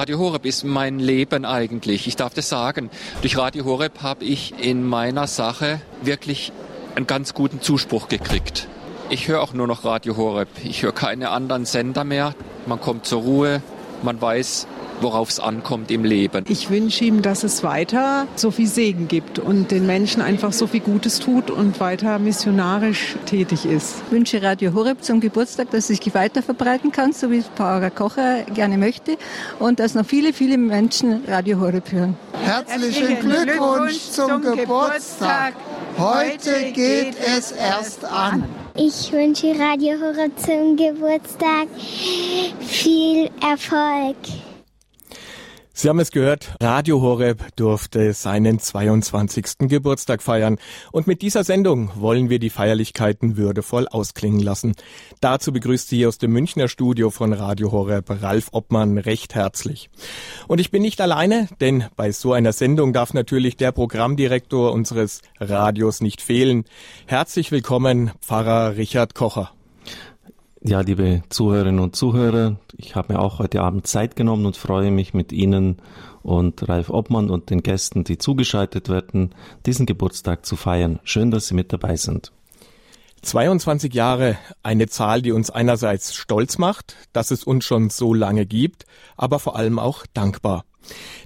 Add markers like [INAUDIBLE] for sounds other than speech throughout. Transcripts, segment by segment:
Radio Horeb ist mein Leben eigentlich. Ich darf das sagen. Durch Radio Horeb habe ich in meiner Sache wirklich einen ganz guten Zuspruch gekriegt. Ich höre auch nur noch Radio Horeb. Ich höre keine anderen Sender mehr. Man kommt zur Ruhe. Man weiß, worauf es ankommt im Leben. Ich wünsche ihm, dass es weiter so viel Segen gibt und den Menschen einfach so viel Gutes tut und weiter missionarisch tätig ist. Ich wünsche Radio Horeb zum Geburtstag, dass es sich weiter verbreiten kann, so wie es Paula Kocher gerne möchte und dass noch viele, viele Menschen Radio Horeb hören. Herzlichen Glückwunsch zum Geburtstag. Heute geht es erst an. Ich wünsche Radio Horeb zum Geburtstag viel Erfolg. Sie haben es gehört, Radio Horeb durfte seinen 22. Geburtstag feiern. Und mit dieser Sendung wollen wir die Feierlichkeiten würdevoll ausklingen lassen. Dazu begrüßt Sie aus dem Münchner Studio von Radio Horeb Ralf Obmann recht herzlich. Und ich bin nicht alleine, denn bei so einer Sendung darf natürlich der Programmdirektor unseres Radios nicht fehlen. Herzlich willkommen, Pfarrer Richard Kocher. Ja, liebe Zuhörerinnen und Zuhörer, ich habe mir auch heute Abend Zeit genommen und freue mich mit Ihnen und Ralf Obmann und den Gästen, die zugeschaltet werden, diesen Geburtstag zu feiern. Schön, dass Sie mit dabei sind. 22 Jahre, eine Zahl, die uns einerseits stolz macht, dass es uns schon so lange gibt, aber vor allem auch dankbar.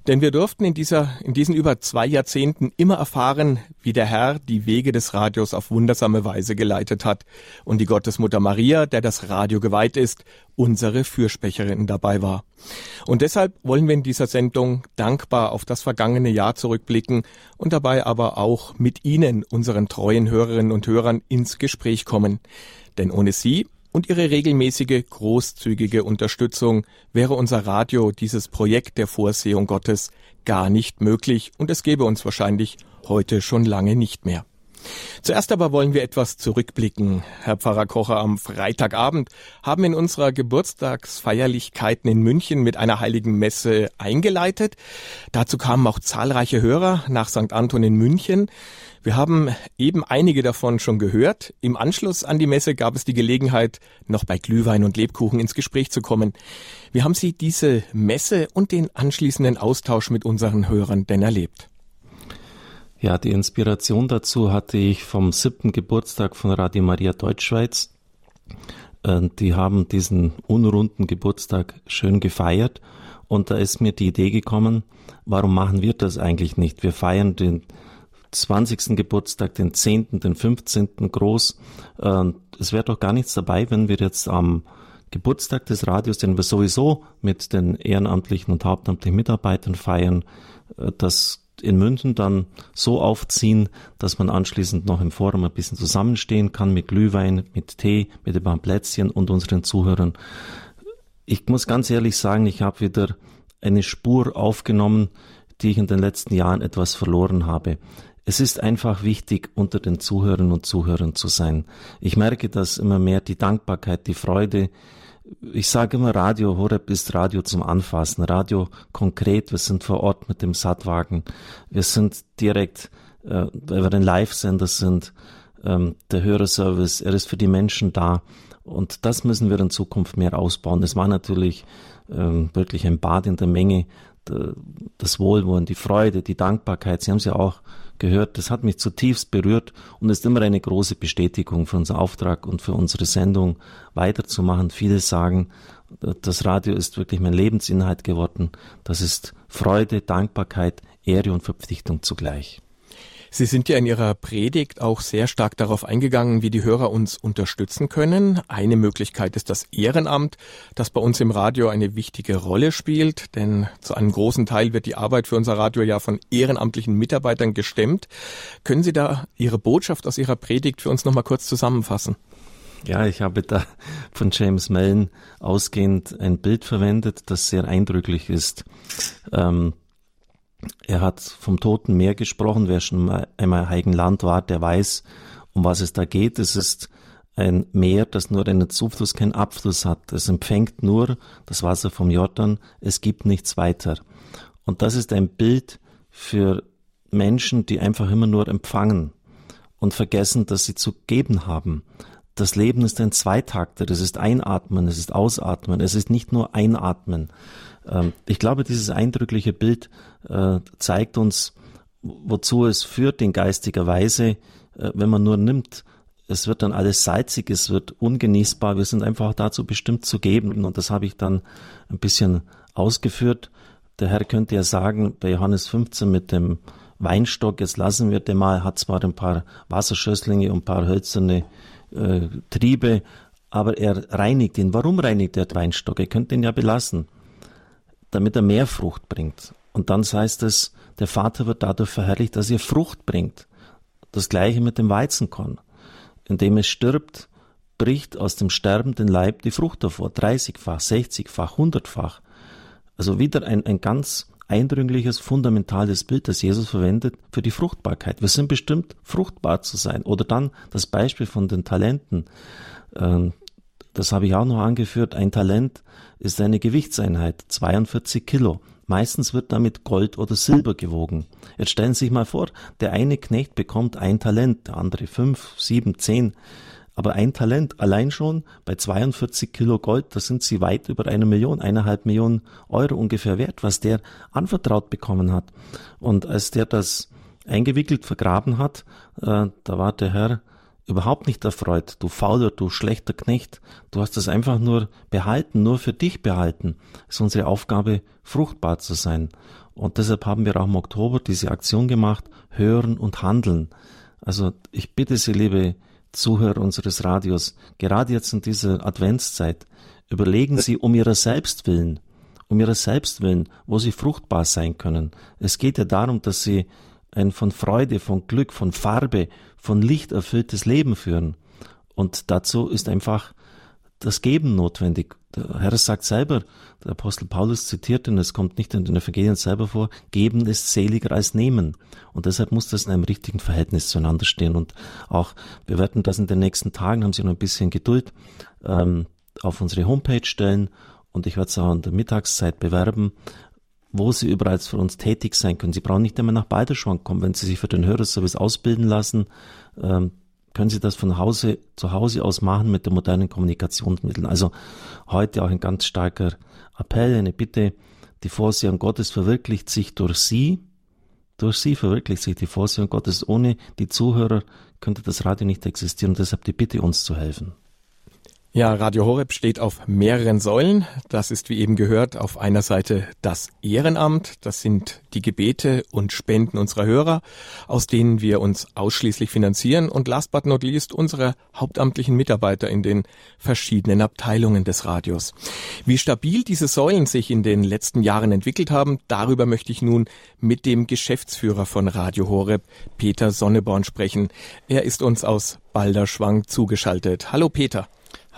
Denn wir durften in dieser, in diesen über zwei Jahrzehnten immer erfahren, wie der Herr die Wege des Radios auf wundersame Weise geleitet hat und die Gottesmutter Maria, der das Radio geweiht ist, unsere Fürsprecherin dabei war. Und deshalb wollen wir in dieser Sendung dankbar auf das vergangene Jahr zurückblicken und dabei aber auch mit Ihnen, unseren treuen Hörerinnen und Hörern, ins Gespräch kommen. Denn ohne Sie und ihre regelmäßige, großzügige Unterstützung wäre unser Radio, dieses Projekt der Vorsehung Gottes, gar nicht möglich und es gäbe uns wahrscheinlich heute schon lange nicht mehr. Zuerst aber wollen wir etwas zurückblicken. Herr Pfarrer Kocher, am Freitagabend haben in unserer Geburtstagsfeierlichkeiten in München mit einer heiligen Messe eingeleitet. Dazu kamen auch zahlreiche Hörer nach St. Anton in München. Wir haben eben einige davon schon gehört. Im Anschluss an die Messe gab es die Gelegenheit, noch bei Glühwein und Lebkuchen ins Gespräch zu kommen. Wie haben Sie diese Messe und den anschließenden Austausch mit unseren Hörern denn erlebt? Ja, die Inspiration dazu hatte ich vom siebten Geburtstag von Radio Maria Deutschschweiz. Die haben diesen unrunden Geburtstag schön gefeiert und da ist mir die Idee gekommen, warum machen wir das eigentlich nicht? Wir feiern den 20. Geburtstag, den 10., den 15. groß. Es wäre doch gar nichts dabei, wenn wir jetzt am Geburtstag des Radios, den wir sowieso mit den ehrenamtlichen und hauptamtlichen Mitarbeitern feiern, äh, das in München dann so aufziehen, dass man anschließend noch im Forum ein bisschen zusammenstehen kann mit Glühwein, mit Tee, mit ein paar Plätzchen und unseren Zuhörern. Ich muss ganz ehrlich sagen, ich habe wieder eine Spur aufgenommen, die ich in den letzten Jahren etwas verloren habe. Es ist einfach wichtig, unter den Zuhörern und Zuhörern zu sein. Ich merke, dass immer mehr die Dankbarkeit, die Freude, ich sage immer, Radio Horeb ist Radio zum Anfassen, Radio konkret, wir sind vor Ort mit dem Sattwagen, wir sind direkt, äh, weil wir ein Live-Sender sind, ähm, der Hörerservice, er ist für die Menschen da. Und das müssen wir in Zukunft mehr ausbauen. Es war natürlich ähm, wirklich ein Bad in der Menge, das Wohlwollen, die Freude, die Dankbarkeit, Sie haben es ja auch gehört, das hat mich zutiefst berührt und ist immer eine große Bestätigung für unseren Auftrag und für unsere Sendung weiterzumachen. Viele sagen, das Radio ist wirklich mein Lebensinhalt geworden. Das ist Freude, Dankbarkeit, Ehre und Verpflichtung zugleich. Sie sind ja in Ihrer Predigt auch sehr stark darauf eingegangen, wie die Hörer uns unterstützen können. Eine Möglichkeit ist das Ehrenamt, das bei uns im Radio eine wichtige Rolle spielt, denn zu einem großen Teil wird die Arbeit für unser Radio ja von ehrenamtlichen Mitarbeitern gestemmt. Können Sie da Ihre Botschaft aus Ihrer Predigt für uns nochmal kurz zusammenfassen? Ja, ich habe da von James Mellon ausgehend ein Bild verwendet, das sehr eindrücklich ist. Ähm, er hat vom Toten Meer gesprochen. Wer schon einmal im Heiligen Land war, der weiß, um was es da geht. Es ist ein Meer, das nur einen Zufluss, keinen Abfluss hat. Es empfängt nur das Wasser vom Jordan. Es gibt nichts weiter. Und das ist ein Bild für Menschen, die einfach immer nur empfangen und vergessen, dass sie zu geben haben. Das Leben ist ein Zweitakter, es ist Einatmen, es ist Ausatmen, es ist nicht nur Einatmen. Ähm, ich glaube, dieses eindrückliche Bild äh, zeigt uns, wozu es führt in geistiger Weise, äh, wenn man nur nimmt, es wird dann alles salzig, es wird ungenießbar. Wir sind einfach dazu bestimmt zu geben. Und das habe ich dann ein bisschen ausgeführt. Der Herr könnte ja sagen, bei Johannes 15 mit dem Weinstock, jetzt lassen wir den mal, hat zwar ein paar Wasserschösslinge und ein paar hölzerne äh, Triebe, aber er reinigt ihn. Warum reinigt er den Weinstock? Er könnte ihn ja belassen, damit er mehr Frucht bringt. Und dann heißt es, der Vater wird dadurch verherrlicht, dass er Frucht bringt. Das gleiche mit dem Weizenkorn. Indem es stirbt, bricht aus dem sterbenden Leib die Frucht hervor. 30-fach, 60-fach, 100-fach. Also wieder ein, ein ganz eindringliches, fundamentales Bild, das Jesus verwendet für die Fruchtbarkeit. Wir sind bestimmt, fruchtbar zu sein. Oder dann das Beispiel von den Talenten. Ähm, das habe ich auch noch angeführt. Ein Talent ist eine Gewichtseinheit, 42 Kilo. Meistens wird damit Gold oder Silber gewogen. Jetzt stellen Sie sich mal vor, der eine Knecht bekommt ein Talent, der andere fünf, sieben, zehn. Aber ein Talent allein schon bei 42 Kilo Gold, da sind sie weit über eine Million, eineinhalb Millionen Euro ungefähr wert, was der anvertraut bekommen hat. Und als der das eingewickelt vergraben hat, äh, da war der Herr überhaupt nicht erfreut. Du fauler, du schlechter Knecht. Du hast es einfach nur behalten, nur für dich behalten. Es ist unsere Aufgabe, fruchtbar zu sein. Und deshalb haben wir auch im Oktober diese Aktion gemacht, hören und handeln. Also ich bitte Sie, liebe Zuhörer unseres Radios, gerade jetzt in dieser Adventszeit, überlegen Sie um Ihrer selbst willen, um Ihrer selbst willen, wo Sie fruchtbar sein können. Es geht ja darum, dass Sie ein von Freude, von Glück, von Farbe, von Licht erfülltes Leben führen. Und dazu ist einfach das Geben notwendig. Der Herr sagt selber, der Apostel Paulus zitiert, und es kommt nicht in den Evangelien selber vor, Geben ist seliger als Nehmen. Und deshalb muss das in einem richtigen Verhältnis zueinander stehen. Und auch, wir werden das in den nächsten Tagen, haben Sie noch ein bisschen Geduld, ähm, auf unsere Homepage stellen. Und ich werde es auch in der Mittagszeit bewerben, wo Sie überall für uns tätig sein können. Sie brauchen nicht immer nach Balderschwang kommen, wenn Sie sich für den Hörerservice ausbilden lassen. Ähm, können Sie das von Hause, zu Hause aus machen mit den modernen Kommunikationsmitteln. Also heute auch ein ganz starker Appell, eine Bitte, die Vorsehung Gottes verwirklicht sich durch Sie, durch Sie verwirklicht sich die Vorsehung Gottes. Ohne die Zuhörer könnte das Radio nicht existieren. deshalb die Bitte, uns zu helfen. Ja, Radio Horeb steht auf mehreren Säulen. Das ist wie eben gehört auf einer Seite das Ehrenamt. Das sind die Gebete und Spenden unserer Hörer, aus denen wir uns ausschließlich finanzieren. Und last but not least unsere hauptamtlichen Mitarbeiter in den verschiedenen Abteilungen des Radios. Wie stabil diese Säulen sich in den letzten Jahren entwickelt haben, darüber möchte ich nun mit dem Geschäftsführer von Radio Horeb, Peter Sonneborn, sprechen. Er ist uns aus Balderschwang zugeschaltet. Hallo Peter.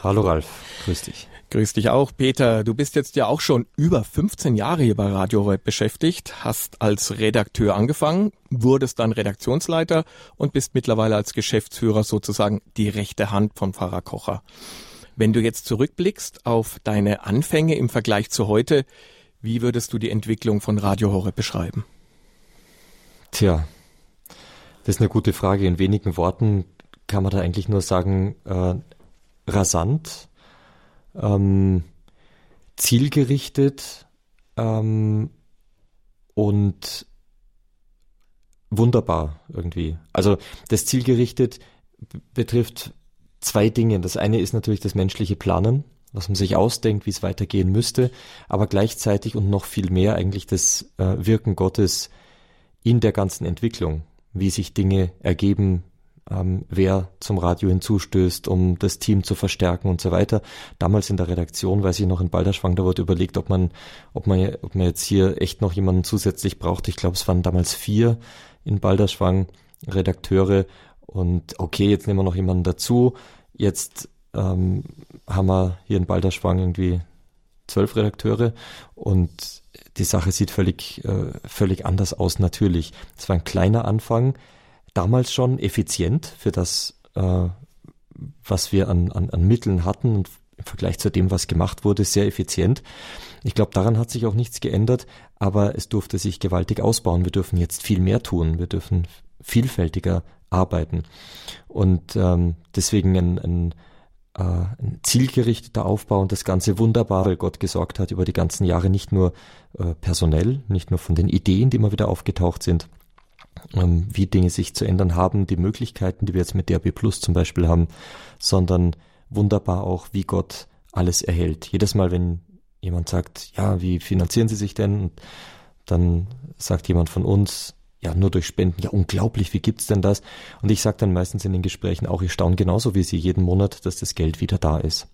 Hallo Ralf, grüß dich. Grüß dich auch, Peter. Du bist jetzt ja auch schon über 15 Jahre hier bei Radio Horeb beschäftigt, hast als Redakteur angefangen, wurdest dann Redaktionsleiter und bist mittlerweile als Geschäftsführer sozusagen die rechte Hand von Pfarrer Kocher. Wenn du jetzt zurückblickst auf deine Anfänge im Vergleich zu heute, wie würdest du die Entwicklung von Radio Horeb beschreiben? Tja, das ist eine gute Frage. In wenigen Worten kann man da eigentlich nur sagen, äh, rasant, ähm, zielgerichtet ähm, und wunderbar irgendwie. Also das zielgerichtet betrifft zwei Dinge. Das eine ist natürlich das menschliche Planen, was man sich ausdenkt, wie es weitergehen müsste, aber gleichzeitig und noch viel mehr eigentlich das äh, Wirken Gottes in der ganzen Entwicklung, wie sich Dinge ergeben, ähm, wer zum Radio hinzustößt, um das Team zu verstärken und so weiter. Damals in der Redaktion, weiß ich noch in Balderschwang, da wurde überlegt, ob man, ob man, ob man jetzt hier echt noch jemanden zusätzlich braucht. Ich glaube, es waren damals vier in Balderschwang Redakteure und okay, jetzt nehmen wir noch jemanden dazu. Jetzt ähm, haben wir hier in Balderschwang irgendwie zwölf Redakteure und die Sache sieht völlig, äh, völlig anders aus natürlich. Es war ein kleiner Anfang damals schon effizient für das, äh, was wir an, an, an Mitteln hatten und im Vergleich zu dem, was gemacht wurde, sehr effizient. Ich glaube, daran hat sich auch nichts geändert, aber es durfte sich gewaltig ausbauen. Wir dürfen jetzt viel mehr tun. Wir dürfen vielfältiger arbeiten. Und ähm, deswegen ein, ein äh, ein zielgerichteter Aufbau und das Ganze wunderbar, weil Gott gesorgt hat über die ganzen Jahre nicht nur äh, personell, nicht nur von den Ideen, die immer wieder aufgetaucht sind, ähm, wie Dinge sich zu ändern haben, die Möglichkeiten, die wir jetzt mit DRB Plus zum Beispiel haben, sondern wunderbar auch, wie Gott alles erhält. Jedes Mal, wenn jemand sagt, ja, wie finanzieren Sie sich denn? Und dann sagt jemand von uns, ja, nur durch Spenden. Ja, unglaublich, wie gibt's denn das? Und ich sage dann meistens in den Gesprächen auch, ich staune genauso wie Sie jeden Monat, dass das Geld wieder da ist.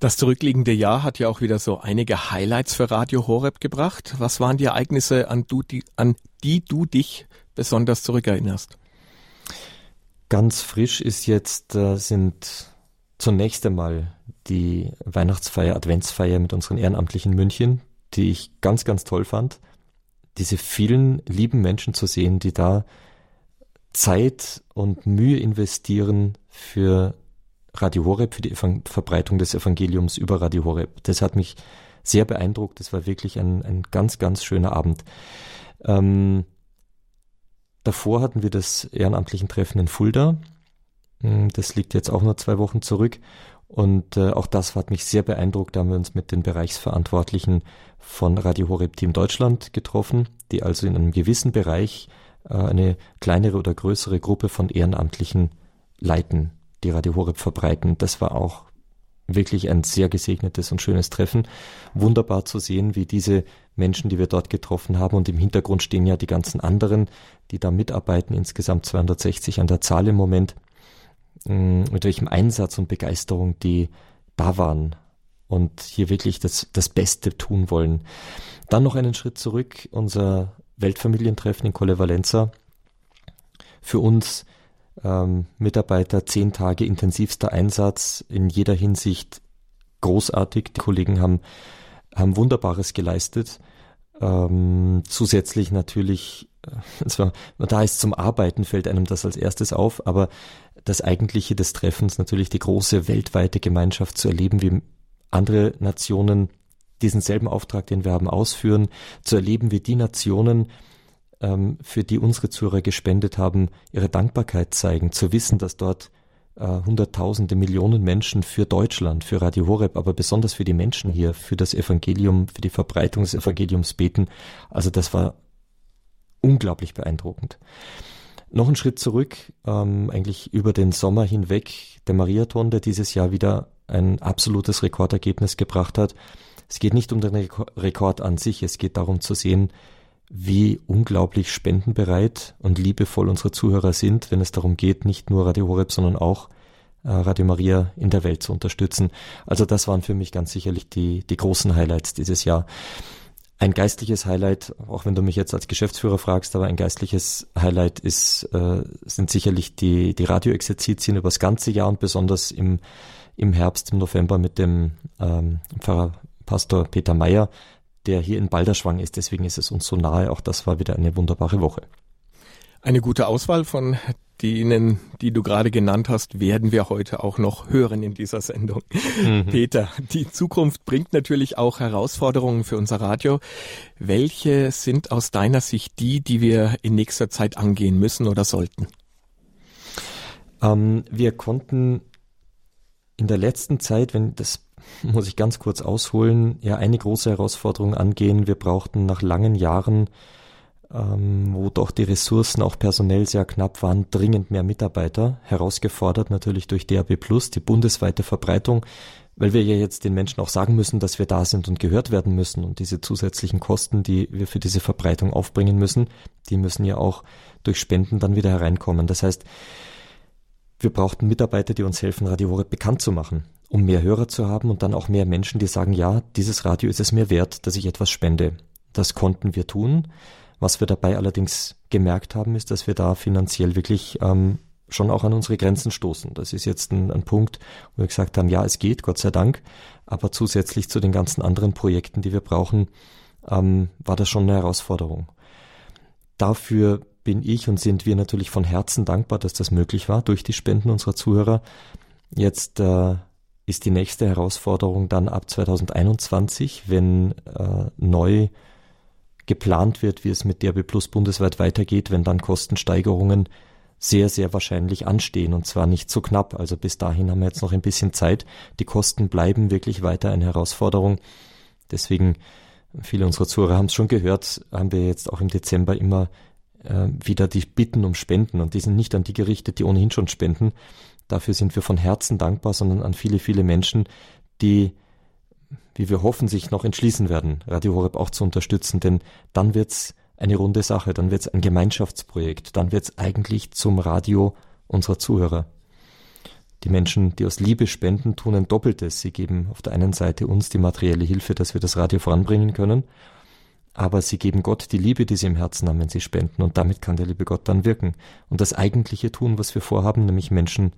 Das zurückliegende Jahr hat ja auch wieder so einige Highlights für Radio Horeb gebracht. Was waren die Ereignisse, an, du, die, an die du dich besonders zurückerinnerst? Ganz frisch ist jetzt, äh, sind zunächst einmal die Weihnachtsfeier, Adventsfeier mit unseren Ehrenamtlichen München, die ich ganz, ganz toll fand diese vielen lieben Menschen zu sehen, die da Zeit und Mühe investieren für Radio Horeb, für die Evang Verbreitung des Evangeliums über Radio Horeb. Das hat mich sehr beeindruckt. Das war wirklich ein, ein ganz, ganz schöner Abend. Ähm, davor hatten wir das ehrenamtlichen Treffen in Fulda. Hm, das liegt jetzt auch nur zwei Wochen zurück. Und äh, auch das hat mich sehr beeindruckt. Da haben wir uns mit den Bereichsverantwortlichen von Radio Horeb Team Deutschland getroffen, die also in einem gewissen Bereich äh, eine kleinere oder größere Gruppe von Ehrenamtlichen leiten, die Radio Horeb verbreiten. Das war auch wirklich ein sehr gesegnetes und schönes Treffen. Wunderbar zu sehen, wie diese Menschen, die wir dort getroffen haben, und im Hintergrund stehen ja die ganzen anderen, die da mitarbeiten, insgesamt 260 an der Zahl im Moment, Mm, mit welchem Einsatz und Begeisterung die da waren und hier wirklich das, das Beste tun wollen. Dann noch einen Schritt zurück, unser Weltfamilientreffen in Colle Valenza. Für uns ähm, Mitarbeiter zehn Tage intensivster Einsatz, in jeder Hinsicht großartig. Die Kollegen haben, haben Wunderbares geleistet. Ähm, zusätzlich natürlich, äh, [LAUGHS] zwar, da ist zum Arbeiten fällt einem das als erstes auf, aber das Eigentliche des Treffens natürlich die große weltweite Gemeinschaft zu erleben, wie andere Nationen diesen selben Auftrag, den wir haben, ausführen, zu erleben, wie die Nationen, ähm, für die unsere Zuhörer gespendet haben, ihre Dankbarkeit zeigen, zu wissen, dass dort äh, Hunderttausende, Millionen Menschen für Deutschland, für Radio Horeb, aber besonders für die Menschen hier, für das Evangelium, für die Verbreitung des Evangeliums beten. Also das war unglaublich beeindruckend. Noch einen Schritt zurück, ähm, eigentlich über den Sommer hinweg, der Mariathon, der dieses Jahr wieder ein absolutes Rekordergebnis gebracht hat. Es geht nicht um den Rekord an sich, es geht darum zu sehen, wie unglaublich spendenbereit und liebevoll unsere Zuhörer sind, wenn es darum geht, nicht nur Radio Horeb, sondern auch äh, Radio Maria in der Welt zu unterstützen. Also das waren für mich ganz sicherlich die, die großen Highlights dieses Jahr. Ein geistliches Highlight, auch wenn du mich jetzt als Geschäftsführer fragst, aber ein geistliches Highlight ist, äh, sind sicherlich die, die Radioexerzitien über das ganze Jahr und besonders im, im Herbst, im November mit dem ähm, Pfarrer Pastor Peter Meyer, der hier in Balderschwang ist. Deswegen ist es uns so nahe. Auch das war wieder eine wunderbare Woche. Eine gute Auswahl von denen, die du gerade genannt hast, werden wir heute auch noch hören in dieser Sendung. Mhm. [LAUGHS] Peter, die Zukunft bringt natürlich auch Herausforderungen für unser Radio. Welche sind aus deiner Sicht die, die wir in nächster Zeit angehen müssen oder sollten? Ähm, wir konnten in der letzten Zeit, wenn das [LAUGHS] muss ich ganz kurz ausholen, ja eine große Herausforderung angehen. Wir brauchten nach langen Jahren ähm, wo doch die Ressourcen auch personell sehr knapp waren, dringend mehr Mitarbeiter, herausgefordert natürlich durch DAB Plus, die bundesweite Verbreitung, weil wir ja jetzt den Menschen auch sagen müssen, dass wir da sind und gehört werden müssen und diese zusätzlichen Kosten, die wir für diese Verbreitung aufbringen müssen, die müssen ja auch durch Spenden dann wieder hereinkommen. Das heißt, wir brauchten Mitarbeiter, die uns helfen, Radio Horeb bekannt zu machen, um mehr Hörer zu haben und dann auch mehr Menschen, die sagen, ja, dieses Radio ist es mir wert, dass ich etwas spende. Das konnten wir tun. Was wir dabei allerdings gemerkt haben, ist, dass wir da finanziell wirklich ähm, schon auch an unsere Grenzen stoßen. Das ist jetzt ein, ein Punkt, wo wir gesagt haben, ja, es geht, Gott sei Dank, aber zusätzlich zu den ganzen anderen Projekten, die wir brauchen, ähm, war das schon eine Herausforderung. Dafür bin ich und sind wir natürlich von Herzen dankbar, dass das möglich war durch die Spenden unserer Zuhörer. Jetzt äh, ist die nächste Herausforderung dann ab 2021, wenn äh, neu geplant wird, wie es mit DRB Plus bundesweit weitergeht, wenn dann Kostensteigerungen sehr, sehr wahrscheinlich anstehen und zwar nicht so knapp. Also bis dahin haben wir jetzt noch ein bisschen Zeit. Die Kosten bleiben wirklich weiter eine Herausforderung. Deswegen, viele unserer Zuhörer haben es schon gehört, haben wir jetzt auch im Dezember immer äh, wieder die Bitten um Spenden und die sind nicht an die gerichtet, die ohnehin schon spenden. Dafür sind wir von Herzen dankbar, sondern an viele, viele Menschen, die, wie wir hoffen, sich noch entschließen werden, Radio Horeb auch zu unterstützen, denn dann wird's eine runde Sache, dann wird's ein Gemeinschaftsprojekt, dann wird's eigentlich zum Radio unserer Zuhörer. Die Menschen, die aus Liebe spenden, tun ein Doppeltes. Sie geben auf der einen Seite uns die materielle Hilfe, dass wir das Radio voranbringen können, aber sie geben Gott die Liebe, die sie im Herzen haben, wenn sie spenden, und damit kann der liebe Gott dann wirken. Und das eigentliche tun, was wir vorhaben, nämlich Menschen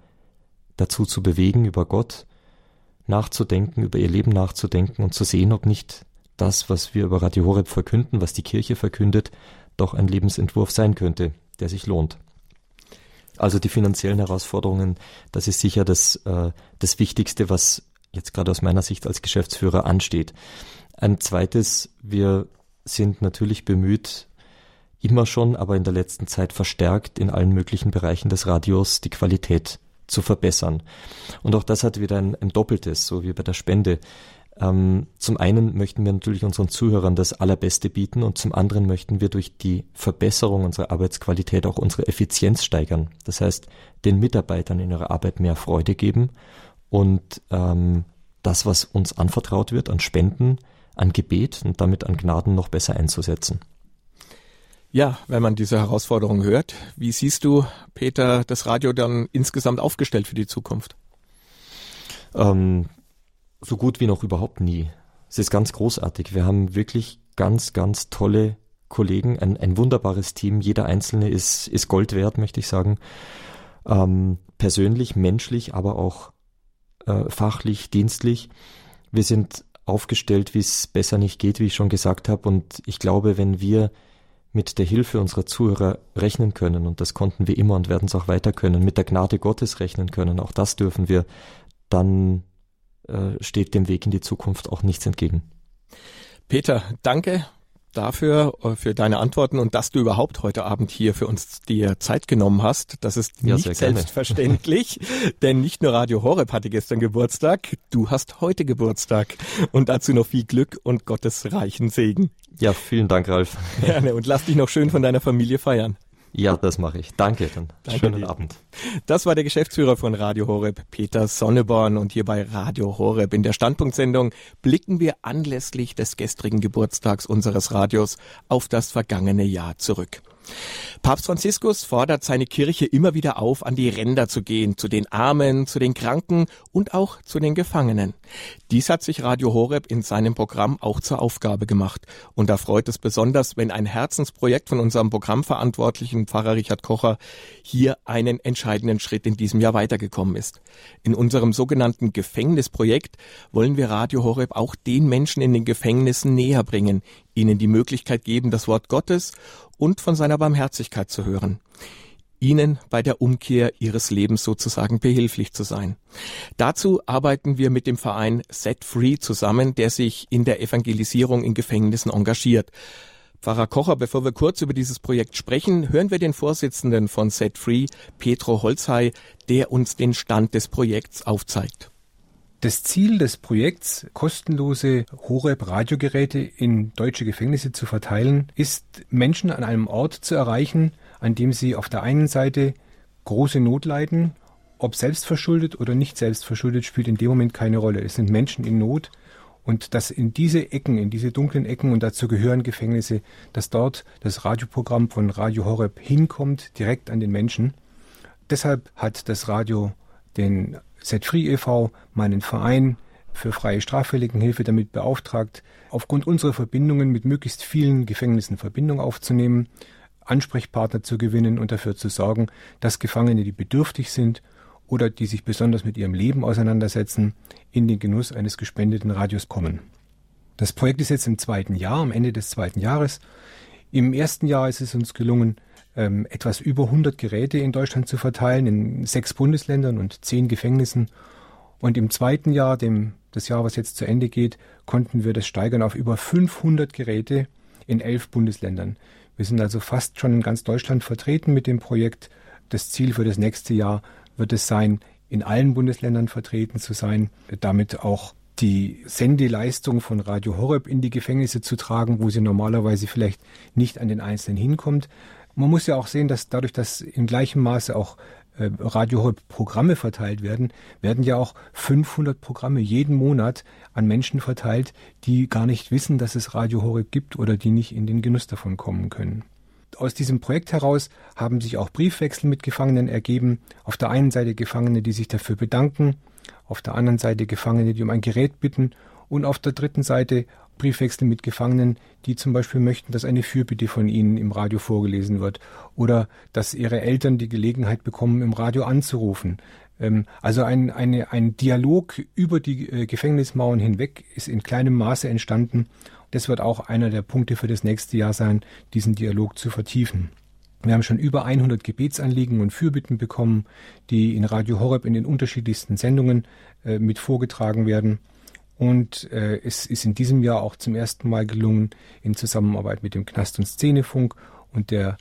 dazu zu bewegen, über Gott nachzudenken, über ihr Leben nachzudenken und zu sehen, ob nicht das, was wir über Radio Horeb verkünden, was die Kirche verkündet, doch ein Lebensentwurf sein könnte, der sich lohnt. Also die finanziellen Herausforderungen, das ist sicher das, äh, das Wichtigste, was jetzt gerade aus meiner Sicht als Geschäftsführer ansteht. Ein zweites, wir sind natürlich bemüht, immer schon, aber in der letzten Zeit verstärkt in allen möglichen Bereichen des Radios die Qualität zu verbessern. Und auch das hat wieder ein, ein Doppeltes, so wie bei der Spende. Ähm, zum einen möchten wir natürlich unseren Zuhörern das Allerbeste bieten und zum anderen möchten wir durch die Verbesserung unserer Arbeitsqualität auch unsere Effizienz steigern. Das heißt, den Mitarbeitern in ihrer Arbeit mehr Freude geben und ähm, das, was uns anvertraut wird an Spenden, an Gebet und damit an Gnaden noch besser einzusetzen. Ja, wenn man diese Herausforderung hört, wie siehst du, Peter, das Radio dann insgesamt aufgestellt für die Zukunft? Ähm, so gut wie noch überhaupt nie. Es ist ganz großartig. Wir haben wirklich ganz, ganz tolle Kollegen, ein, ein wunderbares Team. Jeder Einzelne ist, ist Gold wert, möchte ich sagen. Ähm, persönlich, menschlich, aber auch äh, fachlich, dienstlich. Wir sind aufgestellt, wie es besser nicht geht, wie ich schon gesagt habe. Und ich glaube, wenn wir mit der Hilfe unserer Zuhörer rechnen können, und das konnten wir immer und werden es auch weiter können, mit der Gnade Gottes rechnen können, auch das dürfen wir, dann äh, steht dem Weg in die Zukunft auch nichts entgegen. Peter, danke dafür, äh, für deine Antworten und dass du überhaupt heute Abend hier für uns dir Zeit genommen hast. Das ist ja, nicht selbstverständlich, [LAUGHS] denn nicht nur Radio Horeb hatte gestern Geburtstag, du hast heute Geburtstag und dazu noch viel Glück und Gottes reichen Segen. Ja, vielen Dank, Ralf. Gerne und lass dich noch schön von deiner Familie feiern. Ja, das mache ich. Danke, dann Danke schönen dir. Abend. Das war der Geschäftsführer von Radio Horeb, Peter Sonneborn. Und hier bei Radio Horeb in der Standpunktsendung blicken wir anlässlich des gestrigen Geburtstags unseres Radios auf das vergangene Jahr zurück. Papst Franziskus fordert seine Kirche immer wieder auf, an die Ränder zu gehen, zu den Armen, zu den Kranken und auch zu den Gefangenen. Dies hat sich Radio Horeb in seinem Programm auch zur Aufgabe gemacht. Und da freut es besonders, wenn ein Herzensprojekt von unserem Programmverantwortlichen Pfarrer Richard Kocher hier einen entscheidenden Schritt in diesem Jahr weitergekommen ist. In unserem sogenannten Gefängnisprojekt wollen wir Radio Horeb auch den Menschen in den Gefängnissen näher bringen, ihnen die Möglichkeit geben, das Wort Gottes und von seiner Barmherzigkeit zu hören, ihnen bei der Umkehr ihres Lebens sozusagen behilflich zu sein. Dazu arbeiten wir mit dem Verein Set Free zusammen, der sich in der Evangelisierung in Gefängnissen engagiert. Pfarrer Kocher, bevor wir kurz über dieses Projekt sprechen, hören wir den Vorsitzenden von Set Free, Petro Holzhey, der uns den Stand des Projekts aufzeigt. Das Ziel des Projekts, kostenlose Horeb-Radiogeräte in deutsche Gefängnisse zu verteilen, ist, Menschen an einem Ort zu erreichen, an dem sie auf der einen Seite große Not leiden, ob selbstverschuldet oder nicht selbstverschuldet, spielt in dem Moment keine Rolle. Es sind Menschen in Not und dass in diese Ecken, in diese dunklen Ecken, und dazu gehören Gefängnisse, dass dort das Radioprogramm von Radio Horeb hinkommt, direkt an den Menschen. Deshalb hat das Radio den Set Free e.V., meinen Verein für freie Straffälligenhilfe damit beauftragt, aufgrund unserer Verbindungen mit möglichst vielen Gefängnissen Verbindung aufzunehmen, Ansprechpartner zu gewinnen und dafür zu sorgen, dass Gefangene, die bedürftig sind oder die sich besonders mit ihrem Leben auseinandersetzen, in den Genuss eines gespendeten Radios kommen. Das Projekt ist jetzt im zweiten Jahr, am Ende des zweiten Jahres. Im ersten Jahr ist es uns gelungen, ähm, etwas über 100 Geräte in Deutschland zu verteilen, in sechs Bundesländern und zehn Gefängnissen. Und im zweiten Jahr, dem, das Jahr, was jetzt zu Ende geht, konnten wir das steigern auf über 500 Geräte in elf Bundesländern. Wir sind also fast schon in ganz Deutschland vertreten mit dem Projekt. das Ziel für das nächste Jahr wird es sein, in allen Bundesländern vertreten zu sein, damit auch die Sendeleistung von Radio Horeb in die Gefängnisse zu tragen, wo sie normalerweise vielleicht nicht an den Einzelnen hinkommt. Man muss ja auch sehen, dass dadurch, dass in gleichem Maße auch äh, Programme verteilt werden, werden ja auch 500 Programme jeden Monat an Menschen verteilt, die gar nicht wissen, dass es Radio Horeb gibt oder die nicht in den Genuss davon kommen können. Aus diesem Projekt heraus haben sich auch Briefwechsel mit Gefangenen ergeben. Auf der einen Seite Gefangene, die sich dafür bedanken, auf der anderen Seite Gefangene, die um ein Gerät bitten und auf der dritten Seite Briefwechsel mit Gefangenen, die zum Beispiel möchten, dass eine Fürbitte von ihnen im Radio vorgelesen wird oder dass ihre Eltern die Gelegenheit bekommen, im Radio anzurufen. Ähm, also ein, eine, ein Dialog über die äh, Gefängnismauern hinweg ist in kleinem Maße entstanden. Das wird auch einer der Punkte für das nächste Jahr sein, diesen Dialog zu vertiefen. Wir haben schon über 100 Gebetsanliegen und Fürbitten bekommen, die in Radio Horeb in den unterschiedlichsten Sendungen äh, mit vorgetragen werden. Und äh, es ist in diesem Jahr auch zum ersten Mal gelungen, in Zusammenarbeit mit dem Knast- und Szenefunk und der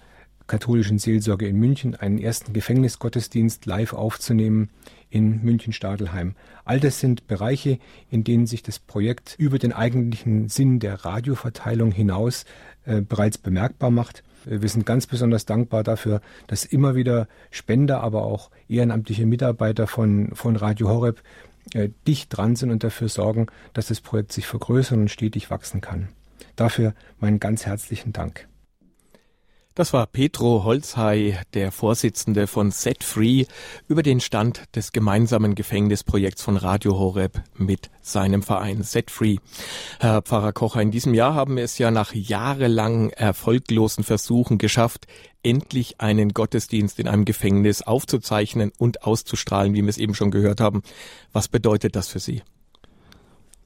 katholischen Seelsorge in München einen ersten Gefängnisgottesdienst live aufzunehmen in München-Stadelheim. All das sind Bereiche, in denen sich das Projekt über den eigentlichen Sinn der Radioverteilung hinaus äh, bereits bemerkbar macht. Wir sind ganz besonders dankbar dafür, dass immer wieder Spender, aber auch ehrenamtliche Mitarbeiter von, von Radio Horeb äh, dicht dran sind und dafür sorgen, dass das Projekt sich vergrößern und stetig wachsen kann. Dafür meinen ganz herzlichen Dank. Das war Petro Holzhey, der Vorsitzende von Set Free, über den Stand des gemeinsamen Gefängnisprojekts von Radio Horeb mit seinem Verein Set Free. Herr Pfarrer Kocher, in diesem Jahr haben wir es ja nach jahrelang erfolglosen Versuchen geschafft, endlich einen Gottesdienst in einem Gefängnis aufzuzeichnen und auszustrahlen, wie wir es eben schon gehört haben. Was bedeutet das für Sie?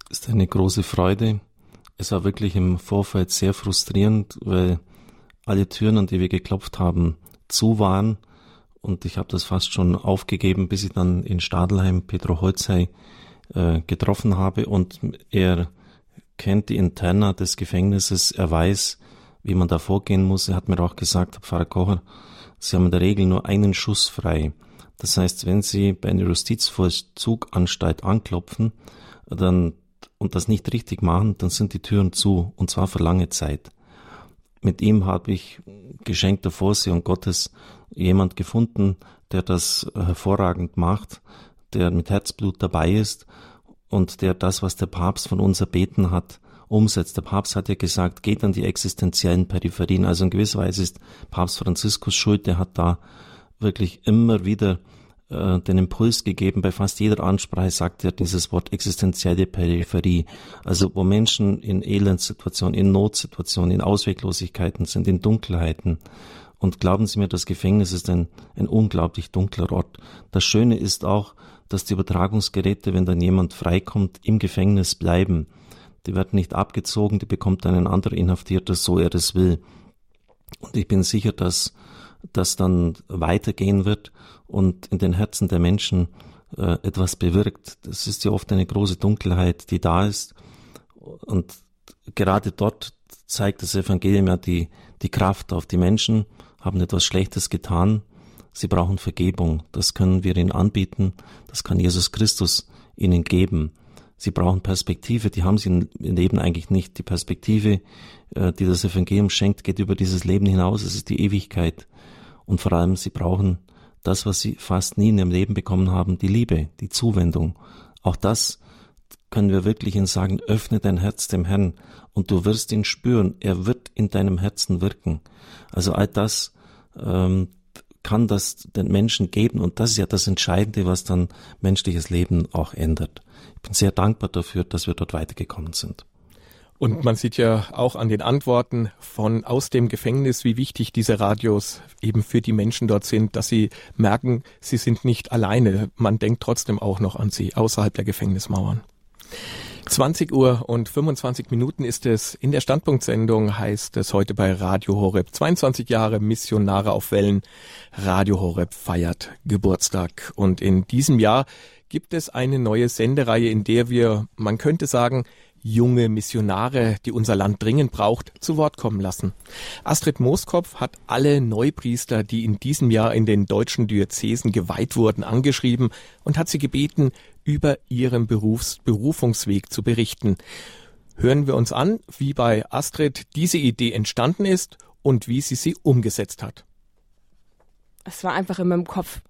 Ist eine große Freude. Es war wirklich im Vorfeld sehr frustrierend, weil alle Türen, an die wir geklopft haben, zu waren. Und ich habe das fast schon aufgegeben, bis ich dann in Stadelheim Petro Holzhey äh, getroffen habe. Und er kennt die Interna des Gefängnisses. Er weiß, wie man da vorgehen muss. Er hat mir auch gesagt, Pfarrer Kocher, Sie haben in der Regel nur einen Schuss frei. Das heißt, wenn Sie bei einer Justizvollzuganstalt anklopfen, dann und das nicht richtig machen, dann sind die Türen zu, und zwar für lange Zeit. Mit ihm habe ich geschenkter Vorsehung Gottes jemand gefunden, der das hervorragend macht, der mit Herzblut dabei ist und der das, was der Papst von uns erbeten hat, umsetzt. Der Papst hat ja gesagt, geht an die existenziellen Peripherien. Also in gewisser Weise ist Papst Franziskus schuld, der hat da wirklich immer wieder äh, den Impuls gegeben. Bei fast jeder Ansprache sagt er dieses Wort existenzielle Peripherie. Also wo Menschen in Elendssituationen, in Notsituationen, in Ausweglosigkeiten sind, in Dunkelheiten. Und glauben Sie mir, das Gefängnis ist ein, ein unglaublich dunkler Ort. Das Schöne ist auch, dass die Übertragungsgeräte, wenn dann jemand freikommt, im Gefängnis bleiben. Die werden nicht abgezogen, die bekommt dann ein anderer Inhaftierter, so er es will. Und ich bin sicher, dass das dann weitergehen wird und in den Herzen der Menschen äh, etwas bewirkt. Das ist ja oft eine große Dunkelheit, die da ist. Und gerade dort zeigt das Evangelium ja die, die Kraft auf. Die Menschen haben etwas Schlechtes getan. Sie brauchen Vergebung. Das können wir ihnen anbieten. Das kann Jesus Christus ihnen geben. Sie brauchen Perspektive. Die haben sie im Leben eigentlich nicht. Die Perspektive, äh, die das Evangelium schenkt, geht über dieses Leben hinaus. Es ist die Ewigkeit. Und vor allem, sie brauchen das, was sie fast nie in ihrem Leben bekommen haben, die Liebe, die Zuwendung. Auch das können wir wirklich ihnen sagen, öffne dein Herz dem Herrn und du wirst ihn spüren, er wird in deinem Herzen wirken. Also all das ähm, kann das den Menschen geben und das ist ja das Entscheidende, was dann menschliches Leben auch ändert. Ich bin sehr dankbar dafür, dass wir dort weitergekommen sind. Und man sieht ja auch an den Antworten von aus dem Gefängnis, wie wichtig diese Radios eben für die Menschen dort sind, dass sie merken, sie sind nicht alleine. Man denkt trotzdem auch noch an sie außerhalb der Gefängnismauern. 20 Uhr und 25 Minuten ist es in der Standpunktsendung, heißt es heute bei Radio Horeb. 22 Jahre Missionare auf Wellen. Radio Horeb feiert Geburtstag. Und in diesem Jahr gibt es eine neue Sendereihe, in der wir, man könnte sagen, junge Missionare, die unser Land dringend braucht, zu Wort kommen lassen. Astrid Mooskopf hat alle Neupriester, die in diesem Jahr in den deutschen Diözesen geweiht wurden, angeschrieben und hat sie gebeten, über ihren Berufs Berufungsweg zu berichten. Hören wir uns an, wie bei Astrid diese Idee entstanden ist und wie sie sie umgesetzt hat. Es war einfach in meinem Kopf.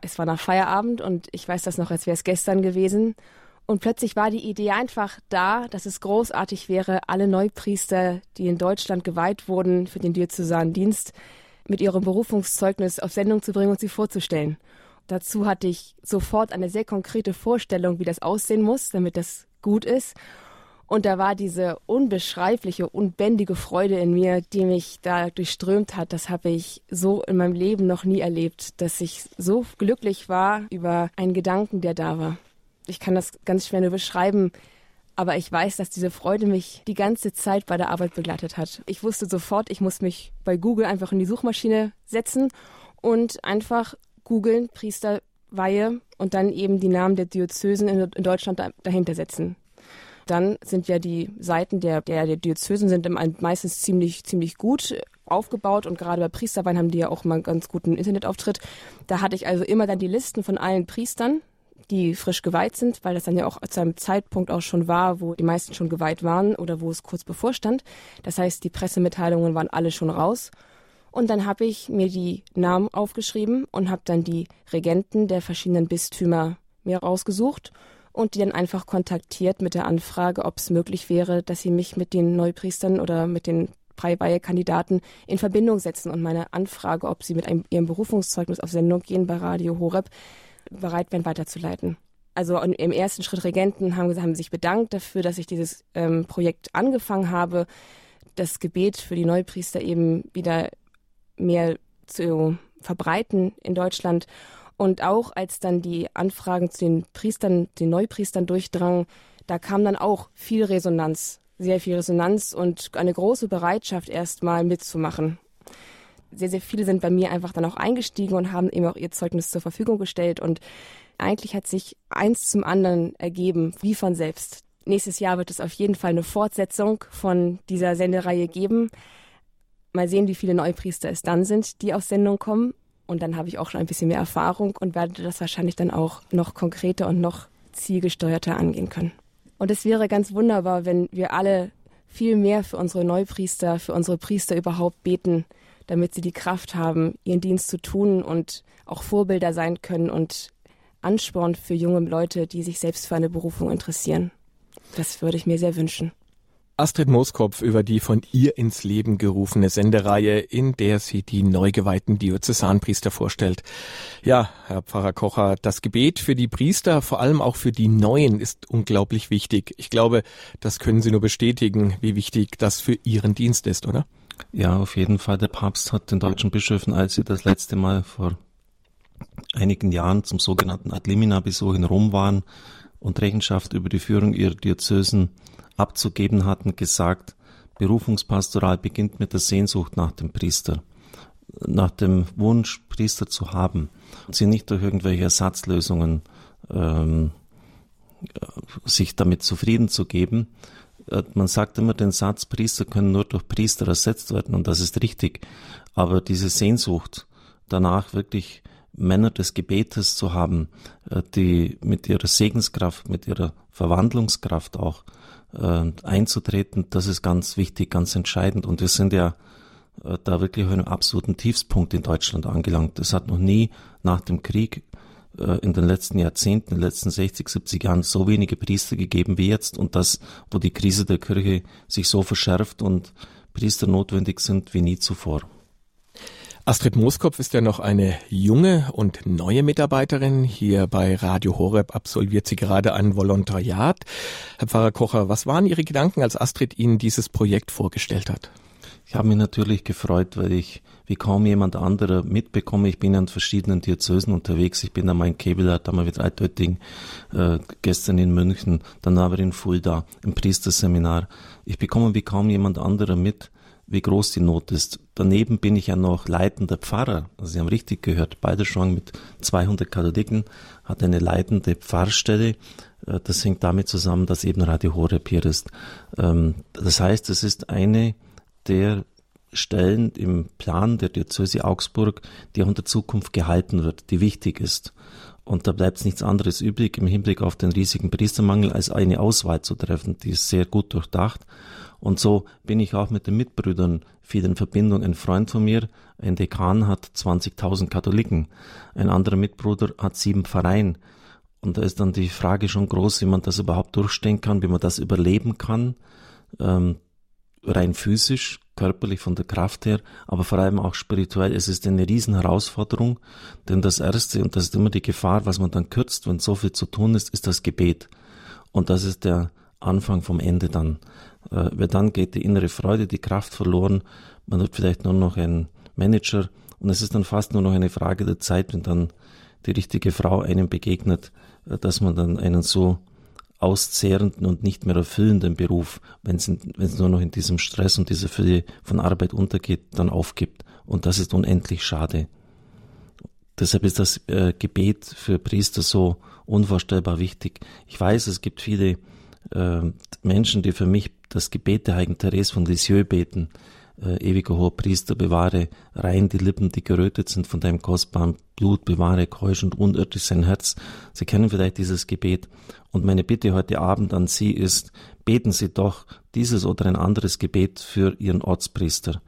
Es war nach Feierabend und ich weiß das noch, als wäre es gestern gewesen. Und plötzlich war die Idee einfach da, dass es großartig wäre, alle Neupriester, die in Deutschland geweiht wurden für den diözesanen Dienst, mit ihrem Berufungszeugnis auf Sendung zu bringen und sie vorzustellen. Dazu hatte ich sofort eine sehr konkrete Vorstellung, wie das aussehen muss, damit das gut ist. Und da war diese unbeschreibliche, unbändige Freude in mir, die mich da durchströmt hat. Das habe ich so in meinem Leben noch nie erlebt, dass ich so glücklich war über einen Gedanken, der da war ich kann das ganz schwer nur beschreiben, aber ich weiß, dass diese Freude mich die ganze Zeit bei der Arbeit begleitet hat. Ich wusste sofort, ich muss mich bei Google einfach in die Suchmaschine setzen und einfach googeln Priesterweihe und dann eben die Namen der Diözesen in, Deutschland dahinter setzen. Dann sind ja die Seiten der, der, der Diözesen sind meistens ziemlich, ziemlich gut aufgebaut und gerade bei Priesterweihen haben die ja auch mal einen ganz guten Internetauftritt. Da hatte ich also immer dann die Listen von allen Priestern die frisch geweiht sind, weil das dann ja auch zu einem Zeitpunkt auch schon war, wo die meisten schon geweiht waren oder wo es kurz bevorstand. Das heißt, die Pressemitteilungen waren alle schon raus. Und dann habe ich mir die Namen aufgeschrieben und habe dann die Regenten der verschiedenen Bistümer mir rausgesucht und die dann einfach kontaktiert mit der Anfrage, ob es möglich wäre, dass sie mich mit den Neupriestern oder mit den Freiweihe-Kandidaten in Verbindung setzen und meine Anfrage, ob sie mit einem, ihrem Berufungszeugnis auf Sendung gehen bei Radio Horeb, bereit wären, weiterzuleiten. Also im ersten Schritt Regenten haben, haben sich bedankt dafür, dass ich dieses ähm, Projekt angefangen habe, das Gebet für die Neupriester eben wieder mehr zu verbreiten in Deutschland. Und auch als dann die Anfragen zu den Priestern, den Neupriestern durchdrangen, da kam dann auch viel Resonanz, sehr viel Resonanz und eine große Bereitschaft, erstmal mitzumachen sehr, sehr viele sind bei mir einfach dann auch eingestiegen und haben eben auch ihr Zeugnis zur Verfügung gestellt. Und eigentlich hat sich eins zum anderen ergeben, wie von selbst. Nächstes Jahr wird es auf jeden Fall eine Fortsetzung von dieser Sendereihe geben. Mal sehen, wie viele Neupriester es dann sind, die auf Sendung kommen. Und dann habe ich auch schon ein bisschen mehr Erfahrung und werde das wahrscheinlich dann auch noch konkreter und noch zielgesteuerter angehen können. Und es wäre ganz wunderbar, wenn wir alle viel mehr für unsere Neupriester, für unsere Priester überhaupt beten, damit sie die Kraft haben, ihren Dienst zu tun und auch Vorbilder sein können und Ansporn für junge Leute, die sich selbst für eine Berufung interessieren. Das würde ich mir sehr wünschen. Astrid Mooskopf über die von ihr ins Leben gerufene Sendereihe, in der sie die neu geweihten Diözesanpriester vorstellt. Ja, Herr Pfarrer Kocher, das Gebet für die Priester, vor allem auch für die Neuen, ist unglaublich wichtig. Ich glaube, das können Sie nur bestätigen, wie wichtig das für Ihren Dienst ist, oder? Ja, auf jeden Fall. Der Papst hat den deutschen Bischöfen, als sie das letzte Mal vor einigen Jahren zum sogenannten Adlimina-Besuch in Rom waren und Rechenschaft über die Führung ihrer Diözesen abzugeben hatten, gesagt, Berufungspastoral beginnt mit der Sehnsucht nach dem Priester, nach dem Wunsch, Priester zu haben und sie nicht durch irgendwelche Ersatzlösungen ähm, sich damit zufrieden zu geben, äh, man sagt immer den Satz, Priester können nur durch Priester ersetzt werden und das ist richtig. Aber diese Sehnsucht danach wirklich Männer des Gebetes zu haben, äh, die mit ihrer Segenskraft, mit ihrer Verwandlungskraft auch äh, einzutreten, das ist ganz wichtig, ganz entscheidend. Und wir sind ja da wirklich auf einem absoluten Tiefspunkt in Deutschland angelangt. Es hat noch nie nach dem Krieg äh, in den letzten Jahrzehnten, in den letzten 60, 70 Jahren so wenige Priester gegeben wie jetzt und das, wo die Krise der Kirche sich so verschärft und Priester notwendig sind wie nie zuvor. Astrid Mooskopf ist ja noch eine junge und neue Mitarbeiterin. Hier bei Radio Horeb absolviert sie gerade ein Volontariat. Herr Pfarrer Kocher, was waren Ihre Gedanken, als Astrid Ihnen dieses Projekt vorgestellt hat? Ich habe mich natürlich gefreut, weil ich wie kaum jemand anderer mitbekomme, ich bin an verschiedenen Diözesen unterwegs. Ich bin einmal in Kebelart, einmal wieder Altötting, äh, gestern in München, dann aber in Fulda, im Priesterseminar. Ich bekomme wie kaum jemand anderer mit, wie groß die Not ist. Daneben bin ich ja noch leitender Pfarrer. Also Sie haben richtig gehört, Balderschwang mit 200 Katholiken hat eine leitende Pfarrstelle. Äh, das hängt damit zusammen, dass eben Radio Horeb hier ist. Ähm, das heißt, es ist eine der Stellen im Plan der Diözese Augsburg, die auch in der Zukunft gehalten wird, die wichtig ist. Und da bleibt nichts anderes übrig im Hinblick auf den riesigen Priestermangel, als eine Auswahl zu treffen, die ist sehr gut durchdacht. Und so bin ich auch mit den Mitbrüdern viel in Verbindung. Ein Freund von mir, ein Dekan, hat 20.000 Katholiken. Ein anderer Mitbruder hat sieben Pfarreien. Und da ist dann die Frage schon groß, wie man das überhaupt durchstehen kann, wie man das überleben kann. Ähm, rein physisch, körperlich von der Kraft her, aber vor allem auch spirituell. Es ist eine Riesenherausforderung, denn das Erste, und das ist immer die Gefahr, was man dann kürzt, wenn so viel zu tun ist, ist das Gebet. Und das ist der Anfang vom Ende dann. Äh, weil dann geht die innere Freude, die Kraft verloren, man hat vielleicht nur noch einen Manager und es ist dann fast nur noch eine Frage der Zeit, wenn dann die richtige Frau einem begegnet, äh, dass man dann einen so auszehrenden und nicht mehr erfüllenden Beruf, wenn es, wenn es nur noch in diesem Stress und dieser Fülle von Arbeit untergeht, dann aufgibt. Und das ist unendlich schade. Deshalb ist das äh, Gebet für Priester so unvorstellbar wichtig. Ich weiß, es gibt viele äh, Menschen, die für mich das Gebet der heiligen Therese von Lisieux beten äh, ewiger hoher Priester, bewahre rein die Lippen, die gerötet sind von deinem kostbaren Blut, bewahre keusch und unirdisch sein Herz. Sie kennen vielleicht dieses Gebet. Und meine Bitte heute Abend an Sie ist, beten Sie doch dieses oder ein anderes Gebet für Ihren Ortspriester.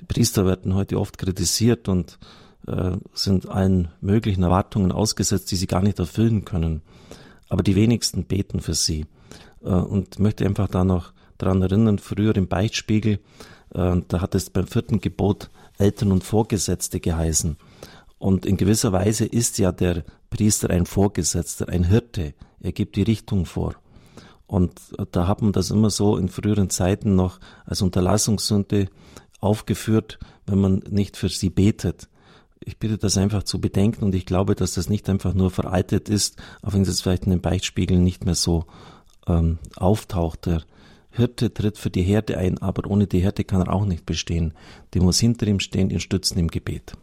Die Priester werden heute oft kritisiert und äh, sind allen möglichen Erwartungen ausgesetzt, die sie gar nicht erfüllen können. Aber die wenigsten beten für sie. Äh, und möchte einfach da noch daran erinnern, früher im Beichtspiegel äh, da hat es beim vierten Gebot Eltern und Vorgesetzte geheißen. Und in gewisser Weise ist ja der Priester ein Vorgesetzter, ein Hirte. Er gibt die Richtung vor. Und da hat man das immer so in früheren Zeiten noch als Unterlassungssünde aufgeführt, wenn man nicht für sie betet. Ich bitte das einfach zu bedenken und ich glaube, dass das nicht einfach nur veraltet ist, auch wenn es vielleicht in den Beichtspiegeln nicht mehr so ähm, auftaucht. Der Hirte tritt für die Herde ein, aber ohne die Herde kann er auch nicht bestehen. Die muss hinter ihm stehen, ihn stützen im Gebet.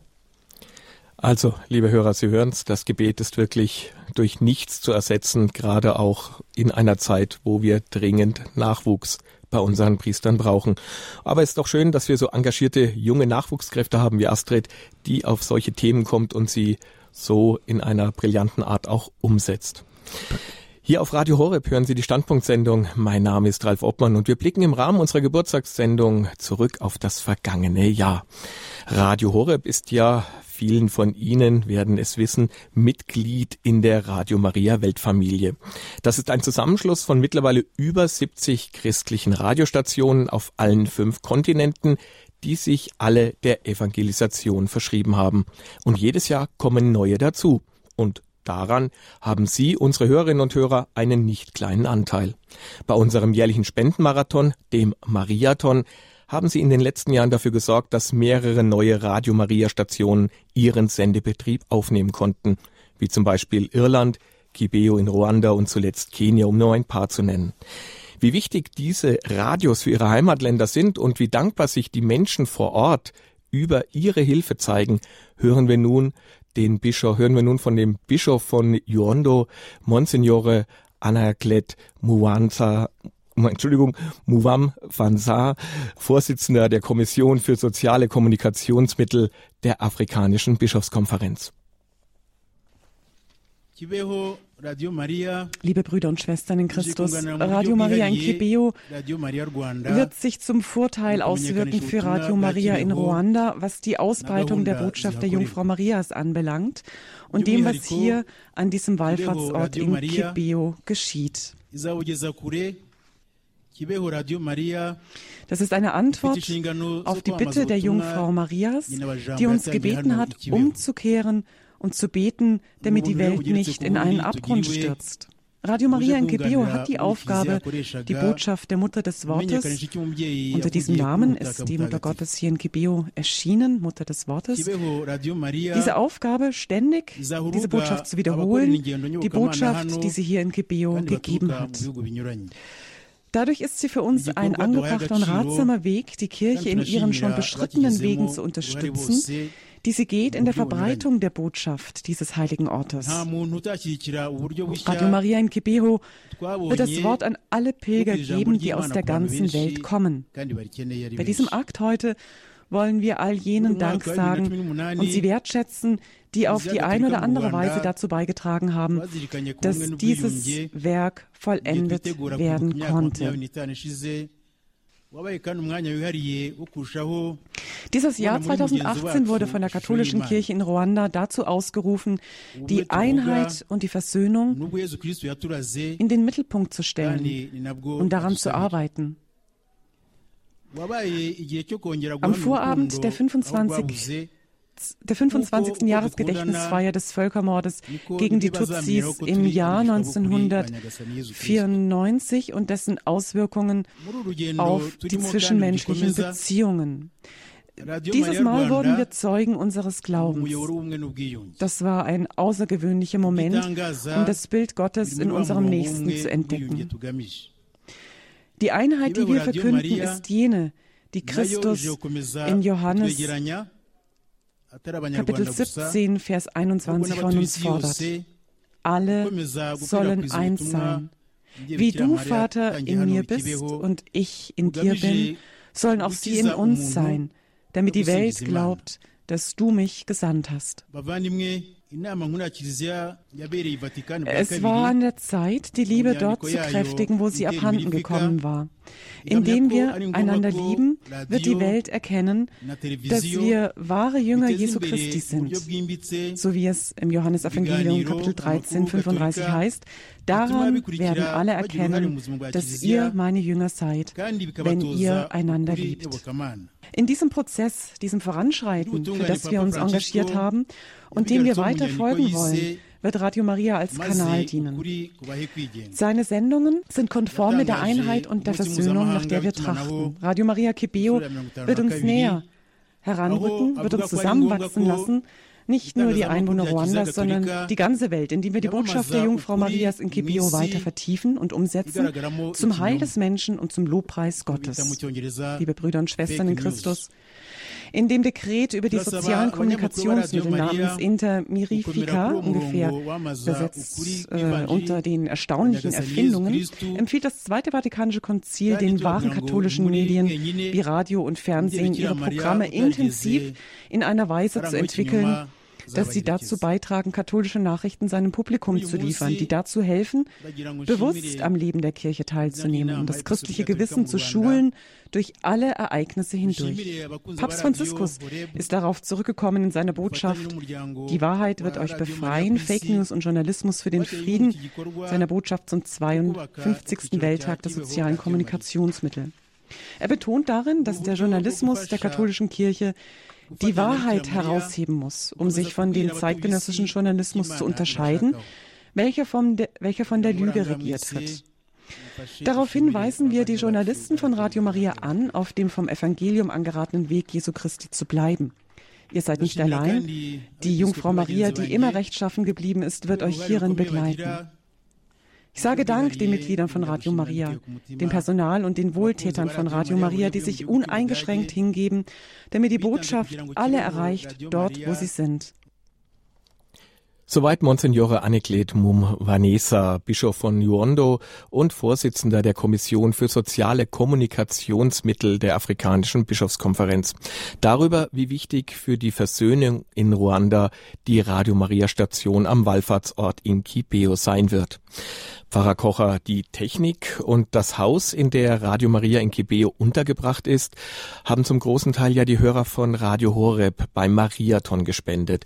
Also, liebe Hörer, Sie hören es, das Gebet ist wirklich durch nichts zu ersetzen, gerade auch in einer Zeit, wo wir dringend Nachwuchs bei unseren Priestern brauchen. Aber es ist doch schön, dass wir so engagierte junge Nachwuchskräfte haben wie Astrid, die auf solche Themen kommt und sie so in einer brillanten Art auch umsetzt. Hier auf Radio Horeb hören Sie die Standpunktsendung. Mein Name ist Ralf Obmann und wir blicken im Rahmen unserer Geburtstagssendung zurück auf das vergangene Jahr. Radio Horeb ist ja, vielen von Ihnen werden es wissen, Mitglied in der Radio Maria Weltfamilie. Das ist ein Zusammenschluss von mittlerweile über 70 christlichen Radiostationen auf allen fünf Kontinenten, die sich alle der Evangelisation verschrieben haben. Und jedes Jahr kommen neue dazu. Und Daran haben Sie, unsere Hörerinnen und Hörer, einen nicht kleinen Anteil. Bei unserem jährlichen Spendenmarathon, dem Mariathon, haben Sie in den letzten Jahren dafür gesorgt, dass mehrere neue Radio Maria Stationen ihren Sendebetrieb aufnehmen konnten, wie zum Beispiel Irland, Kibeo in Ruanda und zuletzt Kenia, um nur ein paar zu nennen. Wie wichtig diese Radios für ihre Heimatländer sind und wie dankbar sich die Menschen vor Ort über ihre Hilfe zeigen, hören wir nun den Bischof, hören wir nun von dem Bischof von Yondo, Monsignore Anaklet Muwanza, Entschuldigung, Muwam Vansa, Vorsitzender der Kommission für soziale Kommunikationsmittel der Afrikanischen Bischofskonferenz. Liebe Brüder und Schwestern in Christus, Radio Maria in Kibeo wird sich zum Vorteil auswirken für Radio Maria in Ruanda, was die Ausbreitung der Botschaft der Jungfrau Marias anbelangt und dem, was hier an diesem Wallfahrtsort in Kibeo geschieht. Das ist eine Antwort auf die Bitte der Jungfrau Marias, die uns gebeten hat, umzukehren und zu beten, damit die Welt nicht in einen Abgrund stürzt. Radio Maria in Gebeo hat die Aufgabe, die Botschaft der Mutter des Wortes, unter diesem Namen ist die Mutter Gottes hier in Gebeo erschienen, Mutter des Wortes, diese Aufgabe ständig, diese Botschaft zu wiederholen, die Botschaft, die sie hier in Gebeo gegeben hat. Dadurch ist sie für uns ein angebrachter und ratsamer Weg, die Kirche in ihren schon beschrittenen Wegen zu unterstützen, die sie geht in der Verbreitung der Botschaft dieses heiligen Ortes. Radio Maria in Kibeho wird das Wort an alle Pilger geben, die aus der ganzen Welt kommen. Bei diesem Akt heute wollen wir all jenen Dank sagen und sie wertschätzen, die auf die eine oder andere Weise dazu beigetragen haben, dass dieses Werk vollendet werden konnte. Dieses Jahr 2018 wurde von der katholischen Kirche in Ruanda dazu ausgerufen, die Einheit und die Versöhnung in den Mittelpunkt zu stellen und daran zu arbeiten. Am Vorabend der 25 der 25. Jahresgedächtnisfeier des Völkermordes gegen die Tutsis im Jahr 1994 und dessen Auswirkungen auf die zwischenmenschlichen Beziehungen. Dieses Mal wurden wir Zeugen unseres Glaubens. Das war ein außergewöhnlicher Moment, um das Bild Gottes in unserem Nächsten zu entdecken. Die Einheit, die wir verkünden, ist jene, die Christus in Johannes Kapitel 17, Vers 21 von uns fordert. Alle sollen eins sein. Wie du, Vater, in mir bist und ich in dir bin, sollen auch sie in uns sein, damit die Welt glaubt, dass du mich gesandt hast. Es war an der Zeit, die Liebe dort zu kräftigen, wo sie abhanden gekommen war. Indem wir einander lieben, wird die Welt erkennen, dass wir wahre Jünger Jesu Christi sind. So wie es im Johannesevangelium Kapitel 13, 35 heißt, daran werden alle erkennen, dass ihr meine Jünger seid, wenn ihr einander liebt. In diesem Prozess, diesem Voranschreiten, für das wir uns engagiert haben und dem wir weiter folgen wollen, wird Radio Maria als Kanal dienen. Seine Sendungen sind konform mit der Einheit und der Versöhnung, nach der wir trachten. Radio Maria Kibeo wird uns näher heranrücken, wird uns zusammenwachsen lassen, nicht nur die Einwohner Ruandas, sondern die ganze Welt, indem wir die Botschaft der Jungfrau Marias in Kibio weiter vertiefen und umsetzen zum Heil des Menschen und zum Lobpreis Gottes. Liebe Brüder und Schwestern in Christus, in dem Dekret über die sozialen Kommunikationsmittel namens Intermirifica, ungefähr übersetzt äh, unter den erstaunlichen Erfindungen, empfiehlt das Zweite Vatikanische Konzil den wahren katholischen Medien wie Radio und Fernsehen ihre Programme intensiv in einer Weise zu entwickeln, dass sie dazu beitragen, katholische Nachrichten seinem Publikum zu liefern, die dazu helfen, bewusst am Leben der Kirche teilzunehmen und das christliche Gewissen zu schulen durch alle Ereignisse hindurch. Papst Franziskus ist darauf zurückgekommen in seiner Botschaft, die Wahrheit wird euch befreien, Fake News und Journalismus für den Frieden, seiner Botschaft zum 52. Welttag der sozialen Kommunikationsmittel. Er betont darin, dass der Journalismus der katholischen Kirche die Wahrheit herausheben muss, um sich von dem zeitgenössischen Journalismus zu unterscheiden, welcher von der, welcher von der Lüge regiert wird. Daraufhin weisen wir die Journalisten von Radio Maria an, auf dem vom Evangelium angeratenen Weg Jesu Christi zu bleiben. Ihr seid nicht allein. Die Jungfrau Maria, die immer rechtschaffen geblieben ist, wird euch hierin begleiten. Ich sage Dank den Mitgliedern von Radio Maria, dem Personal und den Wohltätern von Radio Maria, die sich uneingeschränkt hingeben, damit die Botschaft alle erreicht, dort, wo sie sind. Soweit Monsignore Aneklet Mum Vanessa, Bischof von Nuondo und Vorsitzender der Kommission für soziale Kommunikationsmittel der Afrikanischen Bischofskonferenz. Darüber, wie wichtig für die Versöhnung in Ruanda die Radio Maria Station am Wallfahrtsort in Kipeo sein wird. Pfarrer Kocher, die Technik und das Haus, in der Radio Maria in Kibeo untergebracht ist, haben zum großen Teil ja die Hörer von Radio Horeb beim Mariathon gespendet.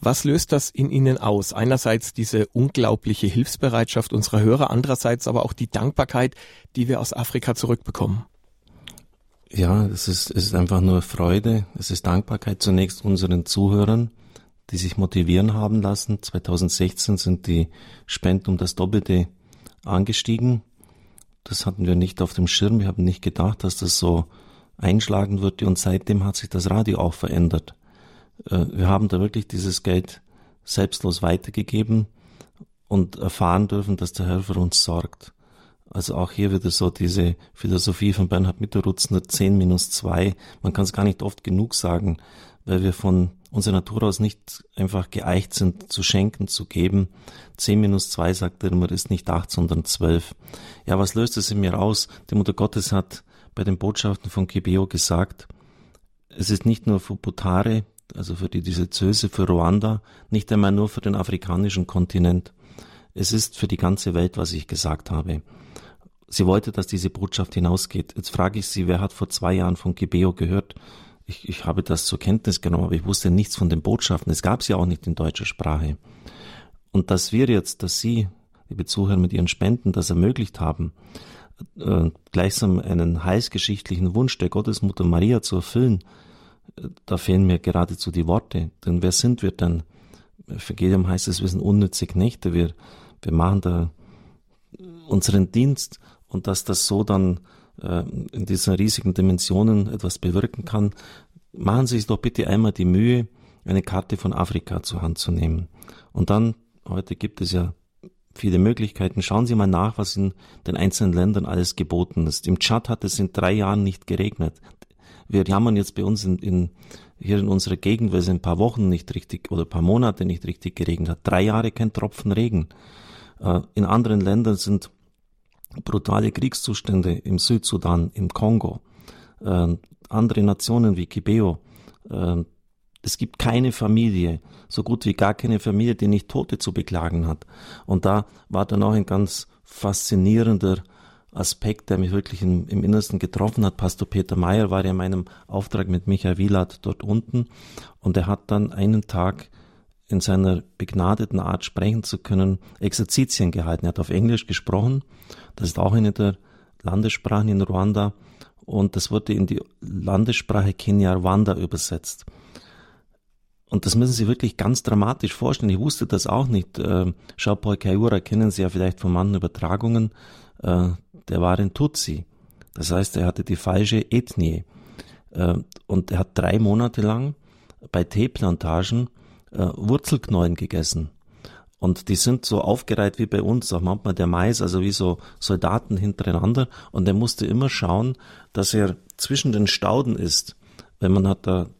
Was löst das in Ihnen aus? Einerseits diese unglaubliche Hilfsbereitschaft unserer Hörer, andererseits aber auch die Dankbarkeit, die wir aus Afrika zurückbekommen. Ja, es ist, es ist einfach nur Freude. Es ist Dankbarkeit zunächst unseren Zuhörern, die sich motivieren haben lassen. 2016 sind die Spenden um das Doppelte angestiegen. Das hatten wir nicht auf dem Schirm. Wir haben nicht gedacht, dass das so einschlagen würde. Und seitdem hat sich das Radio auch verändert. Äh, wir haben da wirklich dieses Geld selbstlos weitergegeben und erfahren dürfen, dass der Herr für uns sorgt. Also auch hier wieder so diese Philosophie von Bernhard Mitterrutz, nur 10 minus 2. Man kann es gar nicht oft genug sagen, weil wir von unserer Natur aus nicht einfach geeicht sind, zu schenken, zu geben. 10 minus 2, sagt er immer, ist nicht 8, sondern 12. Ja, was löst es in mir aus? Die Mutter Gottes hat bei den Botschaften von Kibeo gesagt, es ist nicht nur für Butare, also für die Diözese, für Ruanda, nicht einmal nur für den afrikanischen Kontinent. Es ist für die ganze Welt, was ich gesagt habe. Sie wollte, dass diese Botschaft hinausgeht. Jetzt frage ich Sie, wer hat vor zwei Jahren von Gibeo gehört? Ich, ich habe das zur Kenntnis genommen, aber ich wusste nichts von den Botschaften. Es gab sie auch nicht in deutscher Sprache. Und dass wir jetzt, dass Sie, liebe Zuhörer, mit Ihren Spenden das ermöglicht haben, äh, gleichsam einen heilsgeschichtlichen Wunsch der Gottesmutter Maria zu erfüllen, äh, da fehlen mir geradezu die Worte. Denn wer sind wir denn? Für Gideon heißt es, wir sind unnütze Knechte. Wir, wir machen da unseren Dienst und dass das so dann in diesen riesigen Dimensionen etwas bewirken kann, machen Sie sich doch bitte einmal die Mühe, eine Karte von Afrika zur Hand zu nehmen. Und dann, heute gibt es ja viele Möglichkeiten. Schauen Sie mal nach, was in den einzelnen Ländern alles geboten ist. Im Tschad hat es in drei Jahren nicht geregnet. Wir jammern jetzt bei uns in, in, hier in unserer Gegend, weil es ein paar Wochen nicht richtig oder ein paar Monate nicht richtig geregnet hat. Drei Jahre kein Tropfen Regen. Äh, in anderen Ländern sind brutale Kriegszustände im Südsudan, im Kongo, äh, andere Nationen wie Kibeo. Äh, es gibt keine Familie, so gut wie gar keine Familie, die nicht Tote zu beklagen hat. Und da war dann auch ein ganz faszinierender Aspekt, der mich wirklich im, im Innersten getroffen hat. Pastor Peter Meyer war ja in meinem Auftrag mit Michael Wieland dort unten und er hat dann einen Tag in seiner begnadeten Art sprechen zu können, Exerzitien gehalten. Er hat auf Englisch gesprochen. Das ist auch eine der Landessprachen in Ruanda. Und das wurde in die Landessprache Kenya-Rwanda übersetzt. Und das müssen Sie wirklich ganz dramatisch vorstellen. Ich wusste das auch nicht. Jean-Paul Kaiura kennen Sie ja vielleicht von manchen Übertragungen. Äh, der war ein Tutsi. Das heißt, er hatte die falsche Ethnie. Äh, und er hat drei Monate lang bei Teeplantagen äh, Wurzelknollen gegessen. Und die sind so aufgereiht wie bei uns, auch manchmal der Mais, also wie so Soldaten hintereinander. Und er musste immer schauen, dass er zwischen den Stauden ist. Wenn man hat da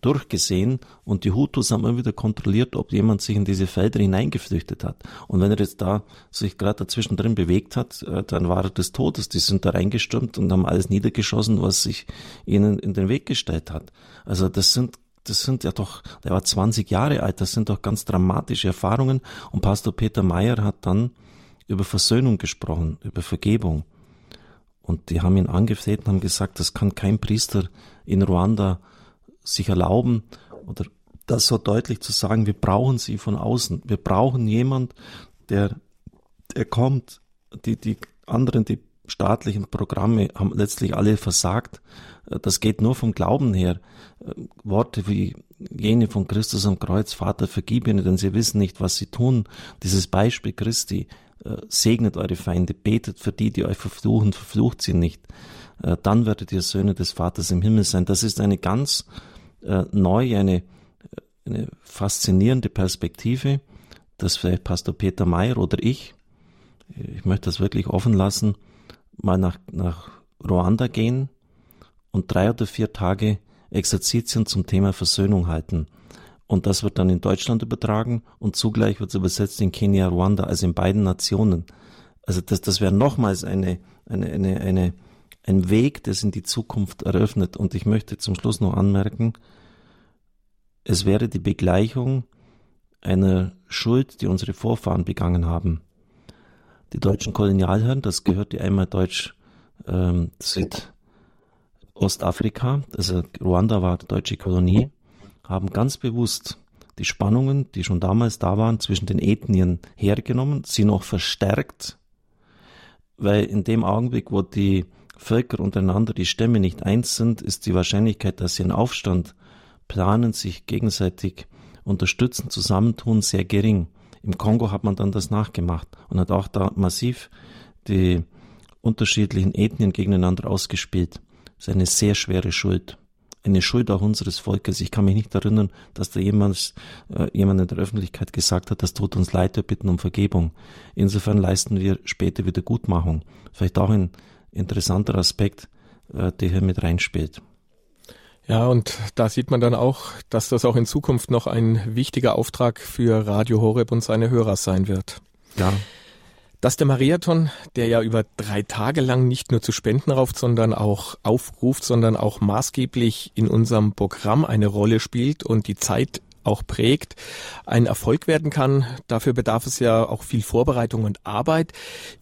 durchgesehen und die Hutus haben immer wieder kontrolliert, ob jemand sich in diese Felder hineingeflüchtet hat. Und wenn er jetzt da sich gerade dazwischen drin bewegt hat, äh, dann war er des Todes. Die sind da reingestürmt und haben alles niedergeschossen, was sich ihnen in den Weg gestellt hat. Also das sind das sind ja doch, der war 20 Jahre alt, das sind doch ganz dramatische Erfahrungen. Und Pastor Peter Meyer hat dann über Versöhnung gesprochen, über Vergebung. Und die haben ihn angefleht und haben gesagt, das kann kein Priester in Ruanda sich erlauben oder das so deutlich zu sagen, wir brauchen sie von außen. Wir brauchen jemand, der, der kommt, die, die anderen, die staatlichen Programme haben letztlich alle versagt. Das geht nur vom Glauben her. Worte wie jene von Christus am Kreuz, Vater, vergib ihnen, denn sie wissen nicht, was sie tun. Dieses Beispiel Christi, äh, segnet eure Feinde, betet für die, die euch verfluchen, verflucht sie nicht. Äh, dann werdet ihr Söhne des Vaters im Himmel sein. Das ist eine ganz äh, neue, eine, eine faszinierende Perspektive, dass vielleicht Pastor Peter Mayer oder ich, ich möchte das wirklich offen lassen, mal nach, nach Ruanda gehen und drei oder vier Tage Exerzitien zum Thema Versöhnung halten. Und das wird dann in Deutschland übertragen und zugleich wird es übersetzt in Kenia, Ruanda, also in beiden Nationen. Also das, das wäre nochmals eine, eine, eine, eine, ein Weg, das in die Zukunft eröffnet. Und ich möchte zum Schluss noch anmerken, es wäre die Begleichung einer Schuld, die unsere Vorfahren begangen haben. Die deutschen Kolonialherren, das gehört ja einmal Deutsch ähm, Südostafrika, also Ruanda war die deutsche Kolonie, haben ganz bewusst die Spannungen, die schon damals da waren, zwischen den Ethnien hergenommen, sie noch verstärkt, weil in dem Augenblick, wo die Völker untereinander, die Stämme nicht eins sind, ist die Wahrscheinlichkeit, dass sie einen Aufstand planen, sich gegenseitig unterstützen, zusammentun, sehr gering. Im Kongo hat man dann das nachgemacht und hat auch da massiv die unterschiedlichen Ethnien gegeneinander ausgespielt. Das ist eine sehr schwere Schuld. Eine Schuld auch unseres Volkes. Ich kann mich nicht erinnern, dass da jemand, äh, jemand in der Öffentlichkeit gesagt hat, das tut uns leid, wir bitten um Vergebung. Insofern leisten wir später Wiedergutmachung. Vielleicht auch ein interessanter Aspekt, äh, der hier mit reinspielt. Ja, und da sieht man dann auch, dass das auch in Zukunft noch ein wichtiger Auftrag für Radio Horeb und seine Hörer sein wird. Ja. Dass der Mariathon, der ja über drei Tage lang nicht nur zu Spenden rauft, sondern auch aufruft, sondern auch maßgeblich in unserem Programm eine Rolle spielt und die Zeit auch prägt, ein Erfolg werden kann. Dafür bedarf es ja auch viel Vorbereitung und Arbeit.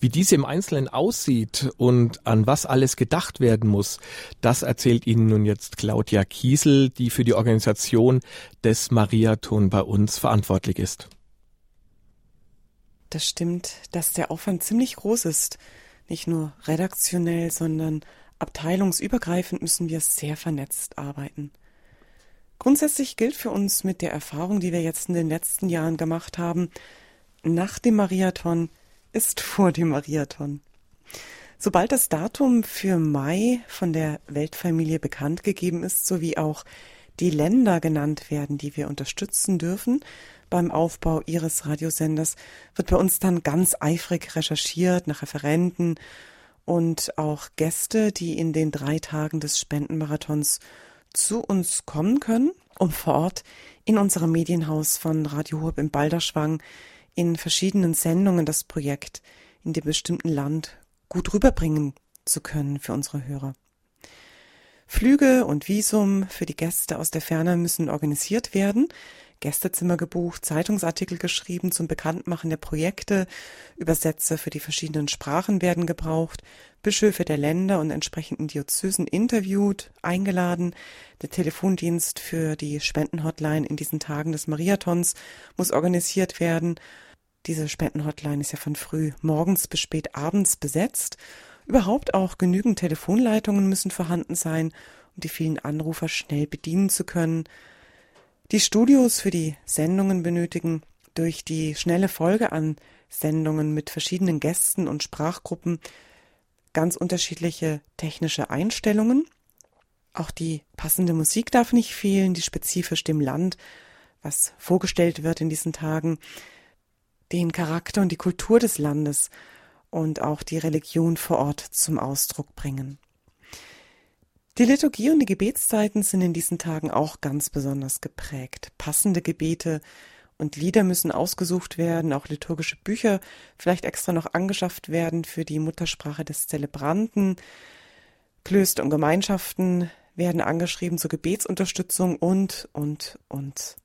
Wie diese im Einzelnen aussieht und an was alles gedacht werden muss, das erzählt Ihnen nun jetzt Claudia Kiesel, die für die Organisation des Mariathon bei uns verantwortlich ist. Das stimmt, dass der Aufwand ziemlich groß ist. Nicht nur redaktionell, sondern abteilungsübergreifend müssen wir sehr vernetzt arbeiten. Grundsätzlich gilt für uns mit der Erfahrung, die wir jetzt in den letzten Jahren gemacht haben, nach dem Mariathon ist vor dem Mariathon. Sobald das Datum für Mai von der Weltfamilie bekannt gegeben ist, sowie auch die Länder genannt werden, die wir unterstützen dürfen beim Aufbau ihres Radiosenders, wird bei uns dann ganz eifrig recherchiert nach Referenten und auch Gäste, die in den drei Tagen des Spendenmarathons zu uns kommen können, um vor Ort in unserem Medienhaus von Radio Hurb im Balderschwang in verschiedenen Sendungen das Projekt in dem bestimmten Land gut rüberbringen zu können für unsere Hörer. Flüge und Visum für die Gäste aus der Ferne müssen organisiert werden. Gästezimmer gebucht, Zeitungsartikel geschrieben zum Bekanntmachen der Projekte, Übersetzer für die verschiedenen Sprachen werden gebraucht, Bischöfe der Länder und entsprechenden Diözesen interviewt, eingeladen, der Telefondienst für die Spendenhotline in diesen Tagen des Mariathons muss organisiert werden. Diese Spendenhotline ist ja von früh morgens bis spät abends besetzt. Überhaupt auch genügend Telefonleitungen müssen vorhanden sein, um die vielen Anrufer schnell bedienen zu können die Studios für die Sendungen benötigen, durch die schnelle Folge an Sendungen mit verschiedenen Gästen und Sprachgruppen ganz unterschiedliche technische Einstellungen. Auch die passende Musik darf nicht fehlen, die spezifisch dem Land, was vorgestellt wird in diesen Tagen, den Charakter und die Kultur des Landes und auch die Religion vor Ort zum Ausdruck bringen. Die Liturgie und die Gebetszeiten sind in diesen Tagen auch ganz besonders geprägt. Passende Gebete und Lieder müssen ausgesucht werden, auch liturgische Bücher vielleicht extra noch angeschafft werden für die Muttersprache des Zelebranten. Klöster und Gemeinschaften werden angeschrieben zur Gebetsunterstützung und, und, und.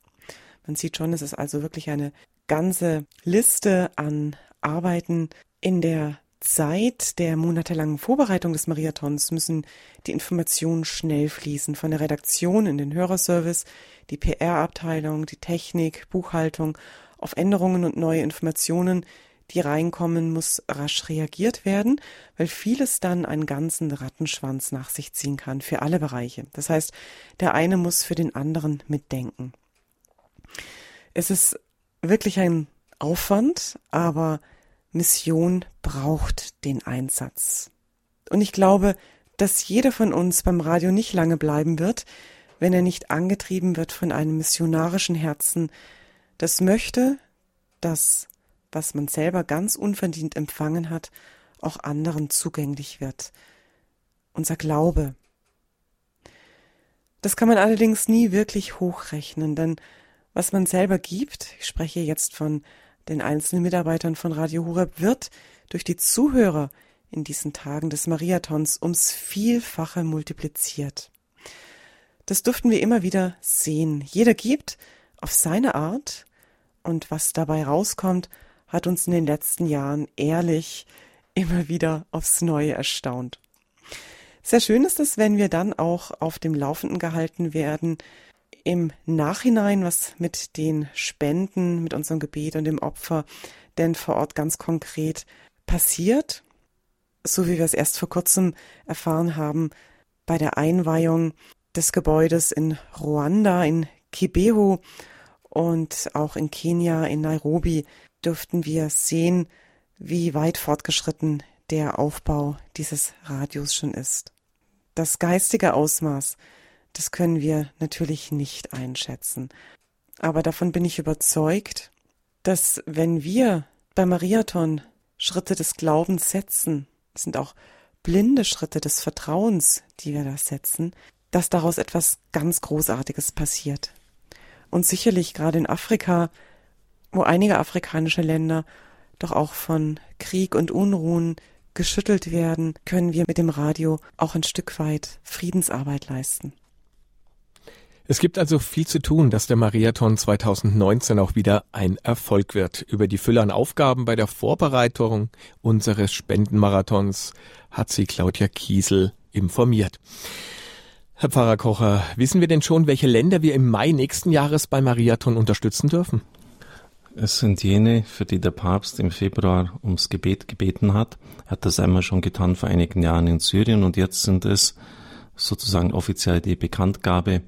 Man sieht schon, es ist also wirklich eine ganze Liste an Arbeiten in der Zeit der monatelangen Vorbereitung des Mariathons müssen die Informationen schnell fließen, von der Redaktion in den Hörerservice, die PR-Abteilung, die Technik, Buchhaltung, auf Änderungen und neue Informationen, die reinkommen, muss rasch reagiert werden, weil vieles dann einen ganzen Rattenschwanz nach sich ziehen kann für alle Bereiche. Das heißt, der eine muss für den anderen mitdenken. Es ist wirklich ein Aufwand, aber Mission braucht den Einsatz. Und ich glaube, dass jeder von uns beim Radio nicht lange bleiben wird, wenn er nicht angetrieben wird von einem missionarischen Herzen, das möchte, dass, was man selber ganz unverdient empfangen hat, auch anderen zugänglich wird. Unser Glaube. Das kann man allerdings nie wirklich hochrechnen, denn was man selber gibt, ich spreche jetzt von den einzelnen Mitarbeitern von Radio Horeb wird durch die Zuhörer in diesen Tagen des Mariathons ums Vielfache multipliziert. Das durften wir immer wieder sehen. Jeder gibt auf seine Art und was dabei rauskommt, hat uns in den letzten Jahren ehrlich immer wieder aufs Neue erstaunt. Sehr schön ist es, wenn wir dann auch auf dem Laufenden gehalten werden, im Nachhinein, was mit den Spenden, mit unserem Gebet und dem Opfer denn vor Ort ganz konkret passiert, so wie wir es erst vor kurzem erfahren haben bei der Einweihung des Gebäudes in Ruanda, in Kibeho. Und auch in Kenia, in Nairobi, dürften wir sehen, wie weit fortgeschritten der Aufbau dieses Radios schon ist. Das geistige Ausmaß, das können wir natürlich nicht einschätzen. Aber davon bin ich überzeugt, dass wenn wir beim Mariathon Schritte des Glaubens setzen, sind auch blinde Schritte des Vertrauens, die wir da setzen, dass daraus etwas ganz Großartiges passiert. Und sicherlich gerade in Afrika, wo einige afrikanische Länder doch auch von Krieg und Unruhen geschüttelt werden, können wir mit dem Radio auch ein Stück weit Friedensarbeit leisten. Es gibt also viel zu tun, dass der Mariathon 2019 auch wieder ein Erfolg wird. Über die Fülle an Aufgaben bei der Vorbereitung unseres Spendenmarathons hat sie Claudia Kiesel informiert. Herr Pfarrer Kocher, wissen wir denn schon, welche Länder wir im Mai nächsten Jahres beim Mariathon unterstützen dürfen? Es sind jene, für die der Papst im Februar ums Gebet gebeten hat. Er hat das einmal schon getan vor einigen Jahren in Syrien und jetzt sind es sozusagen offiziell die Bekanntgabe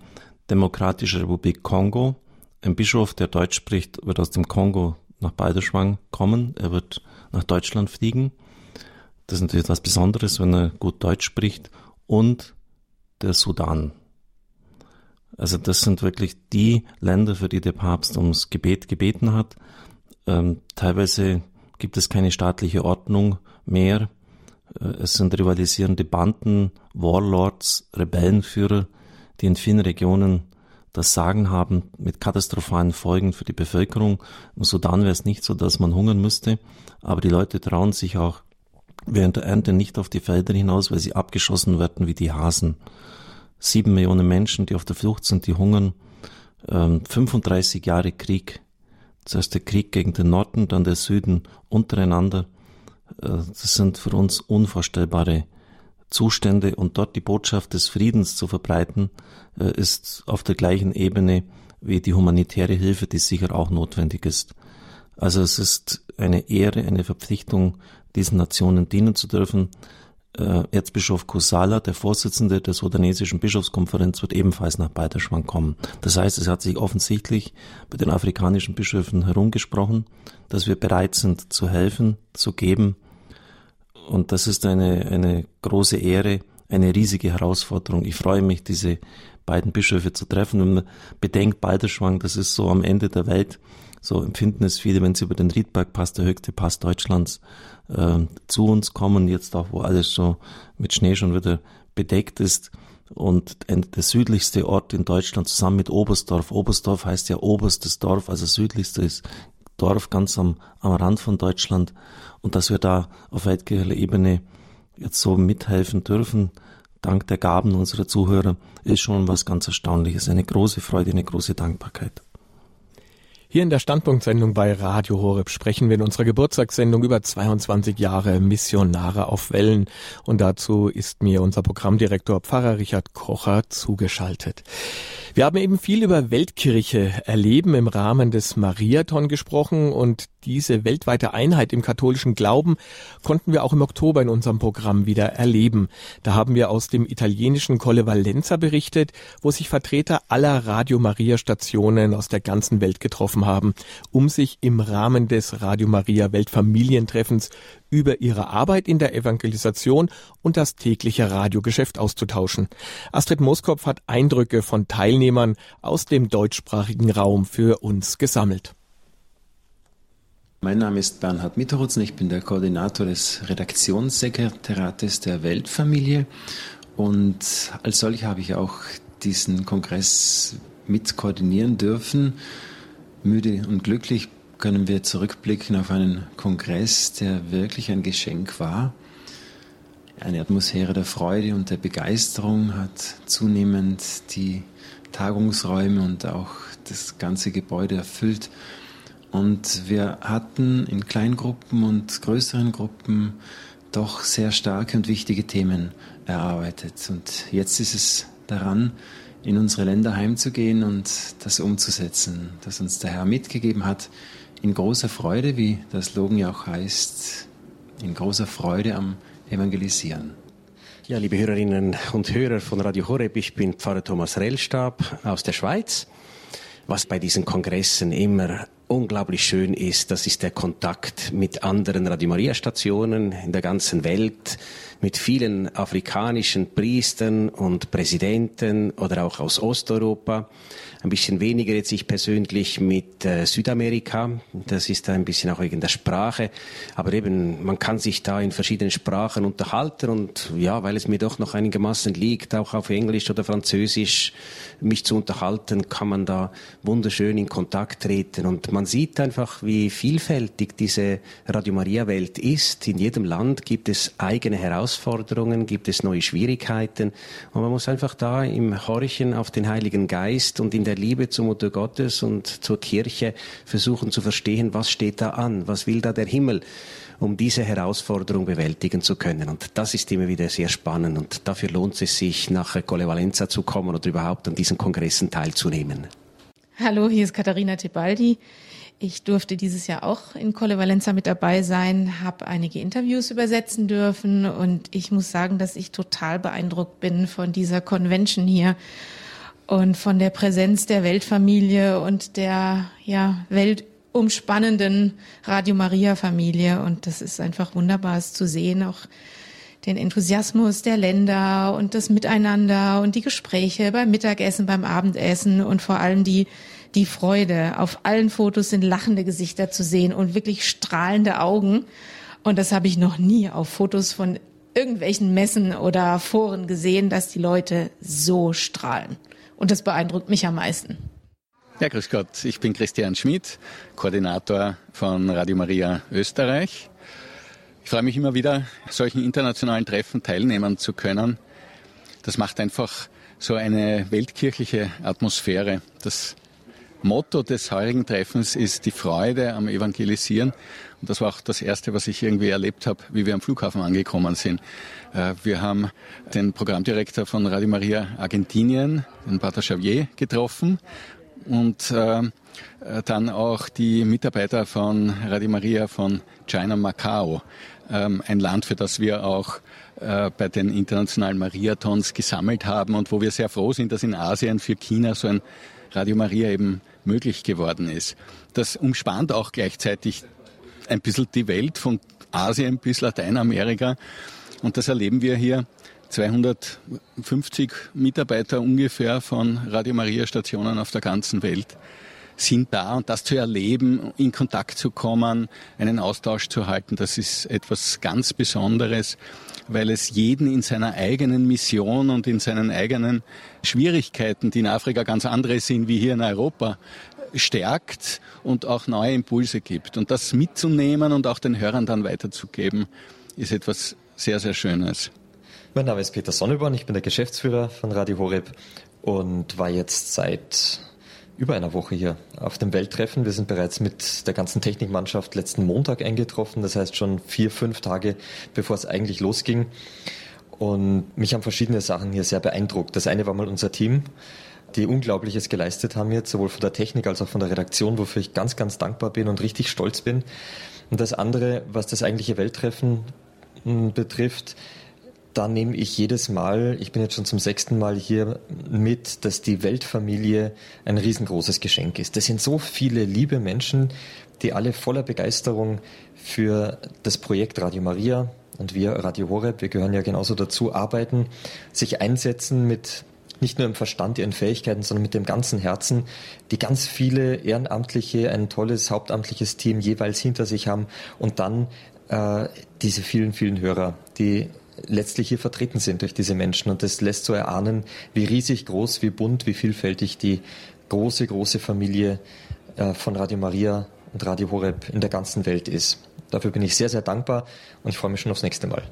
Demokratische Republik Kongo. Ein Bischof, der Deutsch spricht, wird aus dem Kongo nach Balderschwang kommen. Er wird nach Deutschland fliegen. Das ist natürlich etwas Besonderes, wenn er gut Deutsch spricht. Und der Sudan. Also das sind wirklich die Länder, für die der Papst ums Gebet gebeten hat. Ähm, teilweise gibt es keine staatliche Ordnung mehr. Äh, es sind rivalisierende Banden, Warlords, Rebellenführer, die in vielen Regionen das Sagen haben mit katastrophalen Folgen für die Bevölkerung. Im Sudan wäre es nicht so, dass man hungern müsste, aber die Leute trauen sich auch während der Ernte nicht auf die Felder hinaus, weil sie abgeschossen werden wie die Hasen. Sieben Millionen Menschen, die auf der Flucht sind, die hungern. Ähm, 35 Jahre Krieg. Zuerst der Krieg gegen den Norden, dann der Süden untereinander. Äh, das sind für uns unvorstellbare Zustände und dort die Botschaft des Friedens zu verbreiten, äh, ist auf der gleichen Ebene wie die humanitäre Hilfe, die sicher auch notwendig ist. Also es ist eine Ehre, eine Verpflichtung, diesen Nationen dienen zu dürfen. Äh, Erzbischof Kusala, der Vorsitzende der sudanesischen Bischofskonferenz, wird ebenfalls nach Balderschwang kommen. Das heißt, es hat sich offensichtlich bei den afrikanischen Bischöfen herumgesprochen, dass wir bereit sind zu helfen, zu geben und das ist eine, eine große Ehre, eine riesige Herausforderung. Ich freue mich, diese beiden Bischöfe zu treffen. Und man bedenkt Balderschwang, das ist so am Ende der Welt. So empfinden es viele, wenn sie über den Riedbergpass, der höchste Pass Deutschlands, äh, zu uns kommen, jetzt auch, wo alles so mit Schnee schon wieder bedeckt ist. Und der südlichste Ort in Deutschland zusammen mit Oberstdorf. Oberstdorf heißt ja oberstes Dorf, also südlichstes Dorf ganz am, am Rand von Deutschland und dass wir da auf weltkirchlicher Ebene jetzt so mithelfen dürfen, dank der Gaben unserer Zuhörer, ist schon was ganz Erstaunliches. Eine große Freude, eine große Dankbarkeit. Hier in der Standpunktsendung bei Radio Horeb sprechen wir in unserer Geburtstagssendung über 22 Jahre Missionare auf Wellen. Und dazu ist mir unser Programmdirektor Pfarrer Richard Kocher zugeschaltet. Wir haben eben viel über Weltkirche erleben im Rahmen des Mariathon gesprochen und diese weltweite Einheit im katholischen Glauben konnten wir auch im Oktober in unserem Programm wieder erleben. Da haben wir aus dem italienischen Colle Valenza berichtet, wo sich Vertreter aller Radio Maria Stationen aus der ganzen Welt getroffen haben, um sich im Rahmen des Radio Maria Weltfamilientreffens über ihre Arbeit in der Evangelisation und das tägliche Radiogeschäft auszutauschen. Astrid Moskopf hat Eindrücke von Teilnehmern aus dem deutschsprachigen Raum für uns gesammelt. Mein Name ist Bernhard Mitterutz und ich bin der Koordinator des Redaktionssekretariates der Weltfamilie. Und als solch habe ich auch diesen Kongress mit koordinieren dürfen. Müde und glücklich können wir zurückblicken auf einen Kongress, der wirklich ein Geschenk war. Eine Atmosphäre der Freude und der Begeisterung hat zunehmend die Tagungsräume und auch das ganze Gebäude erfüllt. Und wir hatten in Kleingruppen und größeren Gruppen doch sehr starke und wichtige Themen erarbeitet. Und jetzt ist es daran, in unsere Länder heimzugehen und das umzusetzen, das uns der Herr mitgegeben hat, in großer Freude, wie das Slogan ja auch heißt, in großer Freude am Evangelisieren. Ja, liebe Hörerinnen und Hörer von Radio Horeb, ich bin Pfarrer Thomas Rellstab aus der Schweiz. Was bei diesen Kongressen immer unglaublich schön ist, das ist der Kontakt mit anderen Radio Maria Stationen in der ganzen Welt, mit vielen afrikanischen Priestern und Präsidenten oder auch aus Osteuropa ein bisschen weniger jetzt ich persönlich mit äh, Südamerika. Das ist ein bisschen auch wegen der Sprache. Aber eben, man kann sich da in verschiedenen Sprachen unterhalten und ja, weil es mir doch noch einigermaßen liegt, auch auf Englisch oder Französisch mich zu unterhalten, kann man da wunderschön in Kontakt treten. Und man sieht einfach, wie vielfältig diese Radio Maria Welt ist. In jedem Land gibt es eigene Herausforderungen, gibt es neue Schwierigkeiten. Und man muss einfach da im Horchen auf den Heiligen Geist und in der Liebe zur Mutter Gottes und zur Kirche versuchen zu verstehen, was steht da an, was will da der Himmel, um diese Herausforderung bewältigen zu können. Und das ist immer wieder sehr spannend und dafür lohnt es sich, nach Colle Valenza zu kommen oder überhaupt an diesen Kongressen teilzunehmen. Hallo, hier ist Katharina Tebaldi. Ich durfte dieses Jahr auch in Colle Valenza mit dabei sein, habe einige Interviews übersetzen dürfen und ich muss sagen, dass ich total beeindruckt bin von dieser Convention hier und von der Präsenz der Weltfamilie und der ja, weltumspannenden Radio Maria Familie. Und das ist einfach wunderbar, es zu sehen, auch den Enthusiasmus der Länder und das Miteinander und die Gespräche beim Mittagessen, beim Abendessen und vor allem die, die Freude. Auf allen Fotos sind lachende Gesichter zu sehen und wirklich strahlende Augen. Und das habe ich noch nie auf Fotos von irgendwelchen Messen oder Foren gesehen, dass die Leute so strahlen. Und das beeindruckt mich am meisten. Ja, grüß Gott. Ich bin Christian Schmidt, Koordinator von Radio Maria Österreich. Ich freue mich immer wieder, solchen internationalen Treffen teilnehmen zu können. Das macht einfach so eine weltkirchliche Atmosphäre. Das Motto des heurigen Treffens ist die Freude am Evangelisieren. Und das war auch das Erste, was ich irgendwie erlebt habe, wie wir am Flughafen angekommen sind. Äh, wir haben den Programmdirektor von Radio Maria Argentinien, den Pater Xavier, getroffen und äh, dann auch die Mitarbeiter von Radio Maria von China Macau, ähm, ein Land, für das wir auch äh, bei den internationalen Mariatons gesammelt haben und wo wir sehr froh sind, dass in Asien für China so ein Radio Maria eben möglich geworden ist. Das umspannt auch gleichzeitig ein bisschen die Welt von Asien bis Lateinamerika und das erleben wir hier. 250 Mitarbeiter ungefähr von Radio Maria Stationen auf der ganzen Welt sind da und das zu erleben, in Kontakt zu kommen, einen Austausch zu halten, das ist etwas ganz Besonderes, weil es jeden in seiner eigenen Mission und in seinen eigenen Schwierigkeiten, die in Afrika ganz andere sind wie hier in Europa, stärkt und auch neue Impulse gibt. Und das mitzunehmen und auch den Hörern dann weiterzugeben, ist etwas sehr, sehr Schönes. Mein Name ist Peter Sonneborn, ich bin der Geschäftsführer von Radio Horeb und war jetzt seit über einer Woche hier auf dem Welttreffen. Wir sind bereits mit der ganzen Technikmannschaft letzten Montag eingetroffen, das heißt schon vier, fünf Tage bevor es eigentlich losging. Und mich haben verschiedene Sachen hier sehr beeindruckt. Das eine war mal unser Team, die Unglaubliches geleistet haben jetzt, sowohl von der Technik als auch von der Redaktion, wofür ich ganz, ganz dankbar bin und richtig stolz bin. Und das andere, was das eigentliche Welttreffen hm, betrifft, da nehme ich jedes Mal, ich bin jetzt schon zum sechsten Mal hier mit, dass die Weltfamilie ein riesengroßes Geschenk ist. Das sind so viele liebe Menschen, die alle voller Begeisterung für das Projekt Radio Maria und wir Radio Horeb, wir gehören ja genauso dazu, arbeiten, sich einsetzen mit nicht nur im Verstand, ihren Fähigkeiten, sondern mit dem ganzen Herzen, die ganz viele Ehrenamtliche, ein tolles hauptamtliches Team jeweils hinter sich haben und dann äh, diese vielen, vielen Hörer, die letztlich hier vertreten sind durch diese Menschen. Und das lässt so erahnen, wie riesig groß, wie bunt, wie vielfältig die große, große Familie äh, von Radio Maria und Radio Horeb in der ganzen Welt ist. Dafür bin ich sehr, sehr dankbar und ich freue mich schon aufs nächste Mal.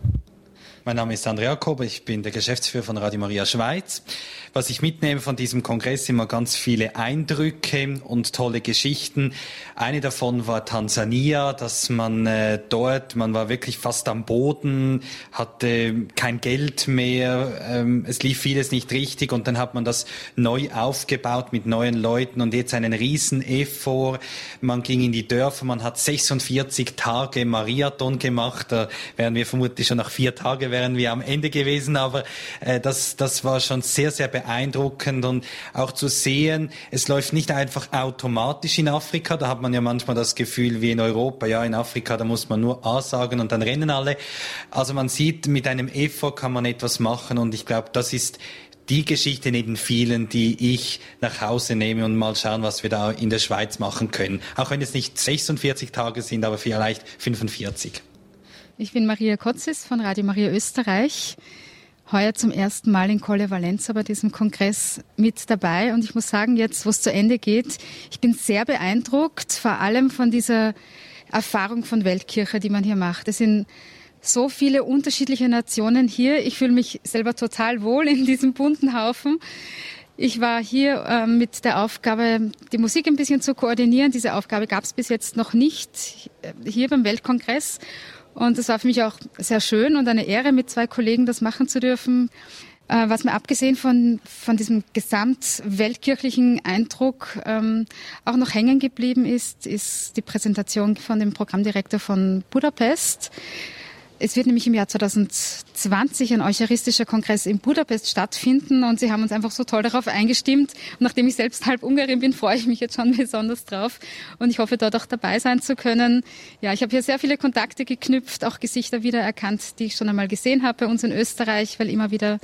Mein Name ist Andrea Jakob, ich bin der Geschäftsführer von Radio Maria Schweiz. Was ich mitnehme von diesem Kongress immer ganz viele Eindrücke und tolle Geschichten. Eine davon war Tansania, dass man äh, dort, man war wirklich fast am Boden, hatte kein Geld mehr, ähm, es lief vieles nicht richtig und dann hat man das neu aufgebaut mit neuen Leuten und jetzt einen riesen Effort. Man ging in die Dörfer, man hat 46 Tage Mariathon gemacht, da wären wir vermutlich schon nach vier Tagen wären wir am Ende gewesen. Aber äh, das, das war schon sehr, sehr beeindruckend und auch zu sehen, es läuft nicht einfach automatisch in Afrika. Da hat man ja manchmal das Gefühl wie in Europa, ja, in Afrika, da muss man nur A sagen und dann rennen alle. Also man sieht, mit einem Effort kann man etwas machen und ich glaube, das ist die Geschichte neben vielen, die ich nach Hause nehme und mal schauen, was wir da in der Schweiz machen können. Auch wenn es nicht 46 Tage sind, aber vielleicht 45. Ich bin Maria Kotzis von Radio Maria Österreich. Heuer zum ersten Mal in Colle Valenza bei diesem Kongress mit dabei. Und ich muss sagen, jetzt, wo es zu Ende geht, ich bin sehr beeindruckt, vor allem von dieser Erfahrung von Weltkirche, die man hier macht. Es sind so viele unterschiedliche Nationen hier. Ich fühle mich selber total wohl in diesem bunten Haufen. Ich war hier äh, mit der Aufgabe, die Musik ein bisschen zu koordinieren. Diese Aufgabe gab es bis jetzt noch nicht äh, hier beim Weltkongress. Und es war für mich auch sehr schön und eine Ehre, mit zwei Kollegen das machen zu dürfen. Äh, was mir abgesehen von, von diesem gesamtweltkirchlichen Eindruck ähm, auch noch hängen geblieben ist, ist die Präsentation von dem Programmdirektor von Budapest. Es wird nämlich im Jahr 2020 ein eucharistischer Kongress in Budapest stattfinden und Sie haben uns einfach so toll darauf eingestimmt. Und nachdem ich selbst halb Ungarin bin, freue ich mich jetzt schon [LAUGHS] besonders drauf und ich hoffe, dort auch dabei sein zu können. Ja, ich habe hier sehr viele Kontakte geknüpft, auch Gesichter wiedererkannt, die ich schon einmal gesehen habe bei uns in Österreich, weil immer wieder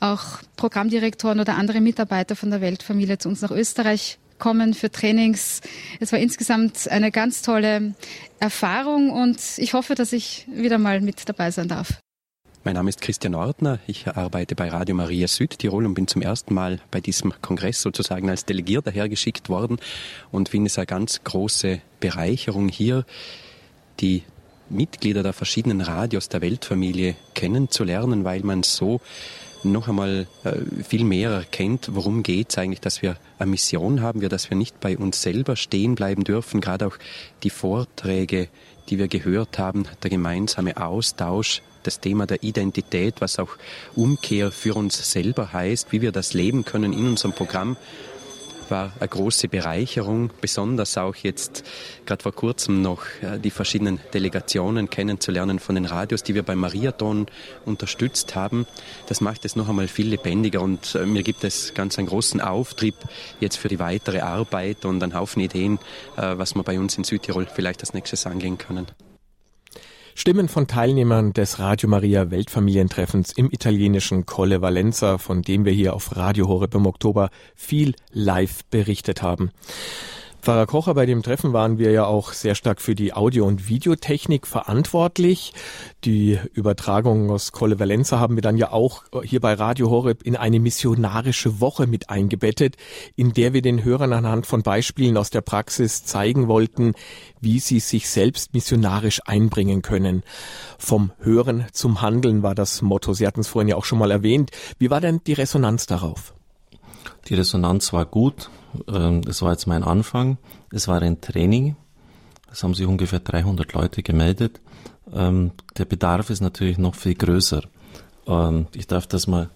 auch Programmdirektoren oder andere Mitarbeiter von der Weltfamilie zu uns nach Österreich kommen für Trainings. Es war insgesamt eine ganz tolle Erfahrung und ich hoffe, dass ich wieder mal mit dabei sein darf. Mein Name ist Christian Ortner. Ich arbeite bei Radio Maria Südtirol und bin zum ersten Mal bei diesem Kongress sozusagen als Delegierter hergeschickt worden und finde es eine ganz große Bereicherung hier, die Mitglieder der verschiedenen Radios der Weltfamilie kennenzulernen, weil man so noch einmal äh, viel mehr erkennt, worum geht es eigentlich, dass wir eine Mission haben, wir, dass wir nicht bei uns selber stehen bleiben dürfen. Gerade auch die Vorträge, die wir gehört haben, der gemeinsame Austausch, das Thema der Identität, was auch Umkehr für uns selber heißt, wie wir das leben können in unserem Programm war eine große Bereicherung, besonders auch jetzt gerade vor kurzem noch äh, die verschiedenen Delegationen kennenzulernen von den Radios, die wir beim Mariathon unterstützt haben. Das macht es noch einmal viel lebendiger und äh, mir gibt es ganz einen großen Auftrieb jetzt für die weitere Arbeit und einen Haufen Ideen, äh, was wir bei uns in Südtirol vielleicht als nächstes angehen können. Stimmen von Teilnehmern des Radio Maria Weltfamilientreffens im italienischen Colle Valenza, von dem wir hier auf Radio Horeb im Oktober viel live berichtet haben. Pfarrer Kocher, bei dem Treffen waren wir ja auch sehr stark für die Audio- und Videotechnik verantwortlich. Die Übertragung aus Colle Valenza haben wir dann ja auch hier bei Radio Horeb in eine missionarische Woche mit eingebettet, in der wir den Hörern anhand von Beispielen aus der Praxis zeigen wollten, wie sie sich selbst missionarisch einbringen können. Vom Hören zum Handeln war das Motto. Sie hatten es vorhin ja auch schon mal erwähnt. Wie war denn die Resonanz darauf? Die Resonanz war gut. Ähm, das war jetzt mein Anfang. Es war ein Training. Es haben sich ungefähr 300 Leute gemeldet. Ähm, der Bedarf ist natürlich noch viel größer. Ich darf das mal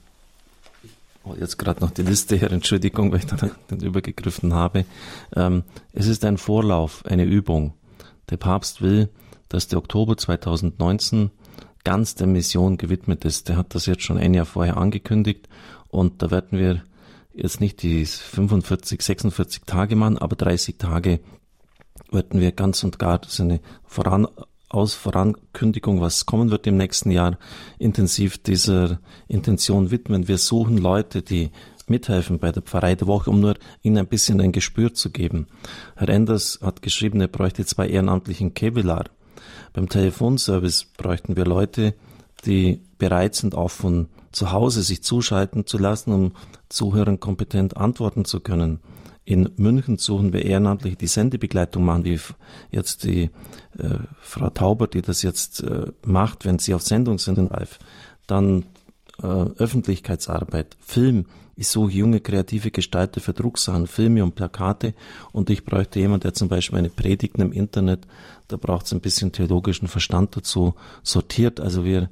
oh, jetzt gerade noch die Liste her, Entschuldigung, weil ich da den übergegriffen habe. Ähm, es ist ein Vorlauf, eine Übung. Der Papst will, dass der Oktober 2019 ganz der Mission gewidmet ist. Der hat das jetzt schon ein Jahr vorher angekündigt und da werden wir jetzt nicht die 45, 46 Tage machen, aber 30 Tage werden wir ganz und gar so eine Voran aus Vorankündigung, was kommen wird im nächsten Jahr, intensiv dieser Intention widmen. Wir suchen Leute, die mithelfen bei der Pfarrei der Woche, um nur ihnen ein bisschen ein Gespür zu geben. Herr Enders hat geschrieben, er bräuchte zwei ehrenamtlichen Kevlar. Beim Telefonservice bräuchten wir Leute, die bereit sind, auch von zu Hause sich zuschalten zu lassen, um Zuhörern kompetent antworten zu können. In München suchen wir ehrenamtlich die Sendebegleitung machen, wie jetzt die äh, Frau Tauber, die das jetzt äh, macht, wenn sie auf Sendung sind in live. Dann äh, Öffentlichkeitsarbeit, Film. Ich suche junge kreative Gestalter für Drucksachen, Filme und Plakate und ich bräuchte jemanden, der zum Beispiel eine Predigt im Internet, da braucht es ein bisschen theologischen Verstand dazu, sortiert. Also wir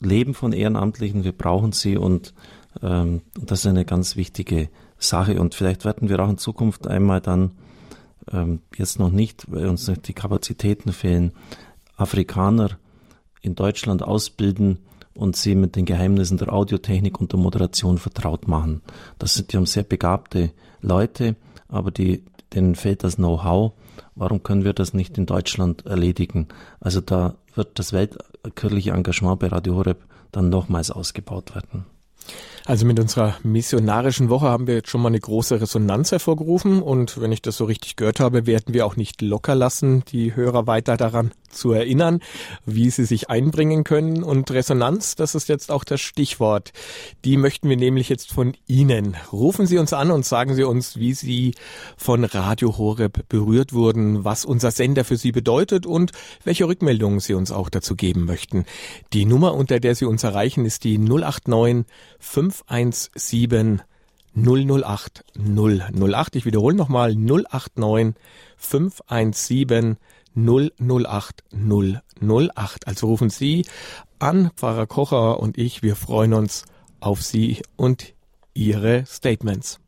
leben von Ehrenamtlichen, wir brauchen sie und ähm, das ist eine ganz wichtige Sache. Und vielleicht werden wir auch in Zukunft einmal dann, ähm, jetzt noch nicht, weil uns die Kapazitäten fehlen, Afrikaner in Deutschland ausbilden und sie mit den Geheimnissen der Audiotechnik und der Moderation vertraut machen. Das sind, haben sehr begabte Leute, aber die, denen fehlt das Know-how. Warum können wir das nicht in Deutschland erledigen? Also da wird das weltkirchliche Engagement bei Radio Horeb dann nochmals ausgebaut werden. Also mit unserer missionarischen Woche haben wir jetzt schon mal eine große Resonanz hervorgerufen und wenn ich das so richtig gehört habe, werden wir auch nicht locker lassen, die Hörer weiter daran zu erinnern, wie sie sich einbringen können. Und Resonanz, das ist jetzt auch das Stichwort. Die möchten wir nämlich jetzt von Ihnen. Rufen Sie uns an und sagen Sie uns, wie Sie von Radio Horeb berührt wurden, was unser Sender für Sie bedeutet und welche Rückmeldungen Sie uns auch dazu geben möchten. Die Nummer, unter der Sie uns erreichen, ist die 089 517 008 008. Ich wiederhole nochmal 089 517 008 008. Also rufen Sie an, Pfarrer Kocher und ich, wir freuen uns auf Sie und Ihre Statements.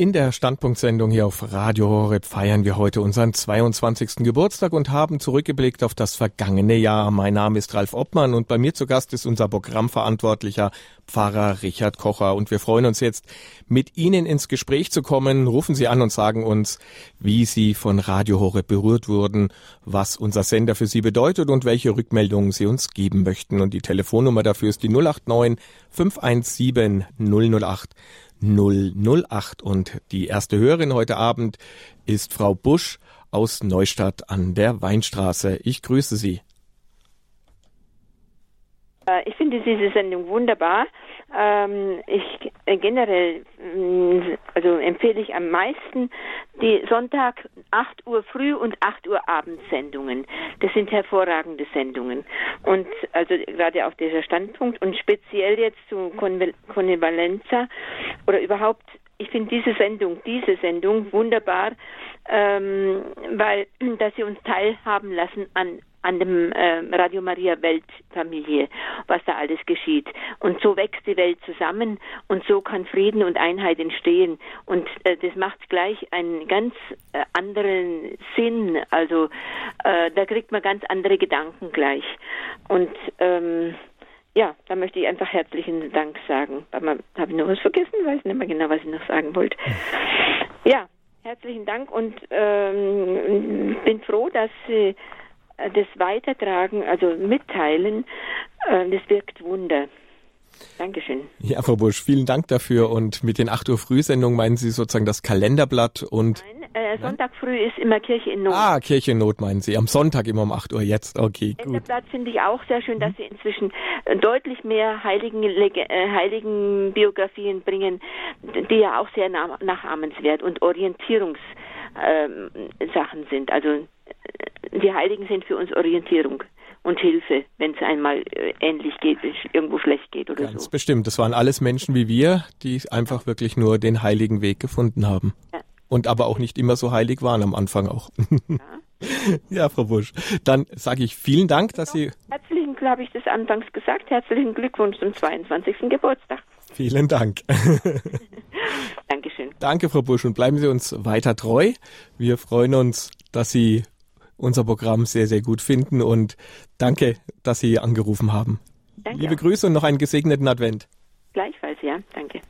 In der Standpunktsendung hier auf Radio Horeb feiern wir heute unseren 22. Geburtstag und haben zurückgeblickt auf das vergangene Jahr. Mein Name ist Ralf Obmann und bei mir zu Gast ist unser Programmverantwortlicher Pfarrer Richard Kocher. Und wir freuen uns jetzt, mit Ihnen ins Gespräch zu kommen. Rufen Sie an und sagen uns, wie Sie von Radio Horeb berührt wurden, was unser Sender für Sie bedeutet und welche Rückmeldungen Sie uns geben möchten. Und die Telefonnummer dafür ist die 089 517 008 008. Und die erste Hörerin heute Abend ist Frau Busch aus Neustadt an der Weinstraße. Ich grüße Sie. Äh, ich finde diese Sendung wunderbar. Ähm, ich äh, generell, mm, also empfehle ich am meisten die Sonntag 8 Uhr früh und 8 Uhr Abend Sendungen. Das sind hervorragende Sendungen. Und also gerade auch dieser Standpunkt und speziell jetzt zu Connivalenza oder überhaupt, ich finde diese Sendung, diese Sendung wunderbar, ähm, weil, dass sie uns teilhaben lassen an an dem äh, Radio Maria Weltfamilie, was da alles geschieht. Und so wächst die Welt zusammen und so kann Frieden und Einheit entstehen. Und äh, das macht gleich einen ganz äh, anderen Sinn. Also äh, da kriegt man ganz andere Gedanken gleich. Und ähm, ja, da möchte ich einfach herzlichen Dank sagen. Habe ich noch was vergessen? Weiß nicht mehr genau, was ich noch sagen wollte. Ja, herzlichen Dank und ähm, bin froh, dass Sie das Weitertragen, also Mitteilen, äh, das wirkt Wunder. Dankeschön. Ja, Frau Busch, vielen Dank dafür. Und mit den 8 Uhr Frühsendungen meinen Sie sozusagen das Kalenderblatt und. Nein, äh, Sonntag früh ist immer Kirche in Not. Ah, Kirche in Not meinen Sie. Am Sonntag immer um 8 Uhr jetzt. Okay, gut. Kalenderblatt finde ich auch sehr schön, dass Sie inzwischen deutlich mehr Heiligen, äh, Heiligen Biografien bringen, die ja auch sehr nachahmenswert und Orientierungssachen ähm, sind. Also die Heiligen sind für uns Orientierung und Hilfe, wenn es einmal äh, ähnlich geht, irgendwo schlecht geht oder Ganz so. Ganz bestimmt. Das waren alles Menschen wie wir, die einfach wirklich nur den heiligen Weg gefunden haben. Ja. Und aber auch nicht immer so heilig waren am Anfang auch. Ja, [LAUGHS] ja Frau Busch. Dann sage ich vielen Dank, dass Sie. Herzlichen, habe ich das anfangs gesagt, herzlichen Glückwunsch zum 22. Geburtstag. Vielen Dank. [LAUGHS] Dankeschön. Danke, Frau Busch, und bleiben Sie uns weiter treu. Wir freuen uns, dass Sie unser Programm sehr, sehr gut finden und danke, dass Sie angerufen haben. Danke Liebe auch. Grüße und noch einen gesegneten Advent. Gleichfalls, ja, danke.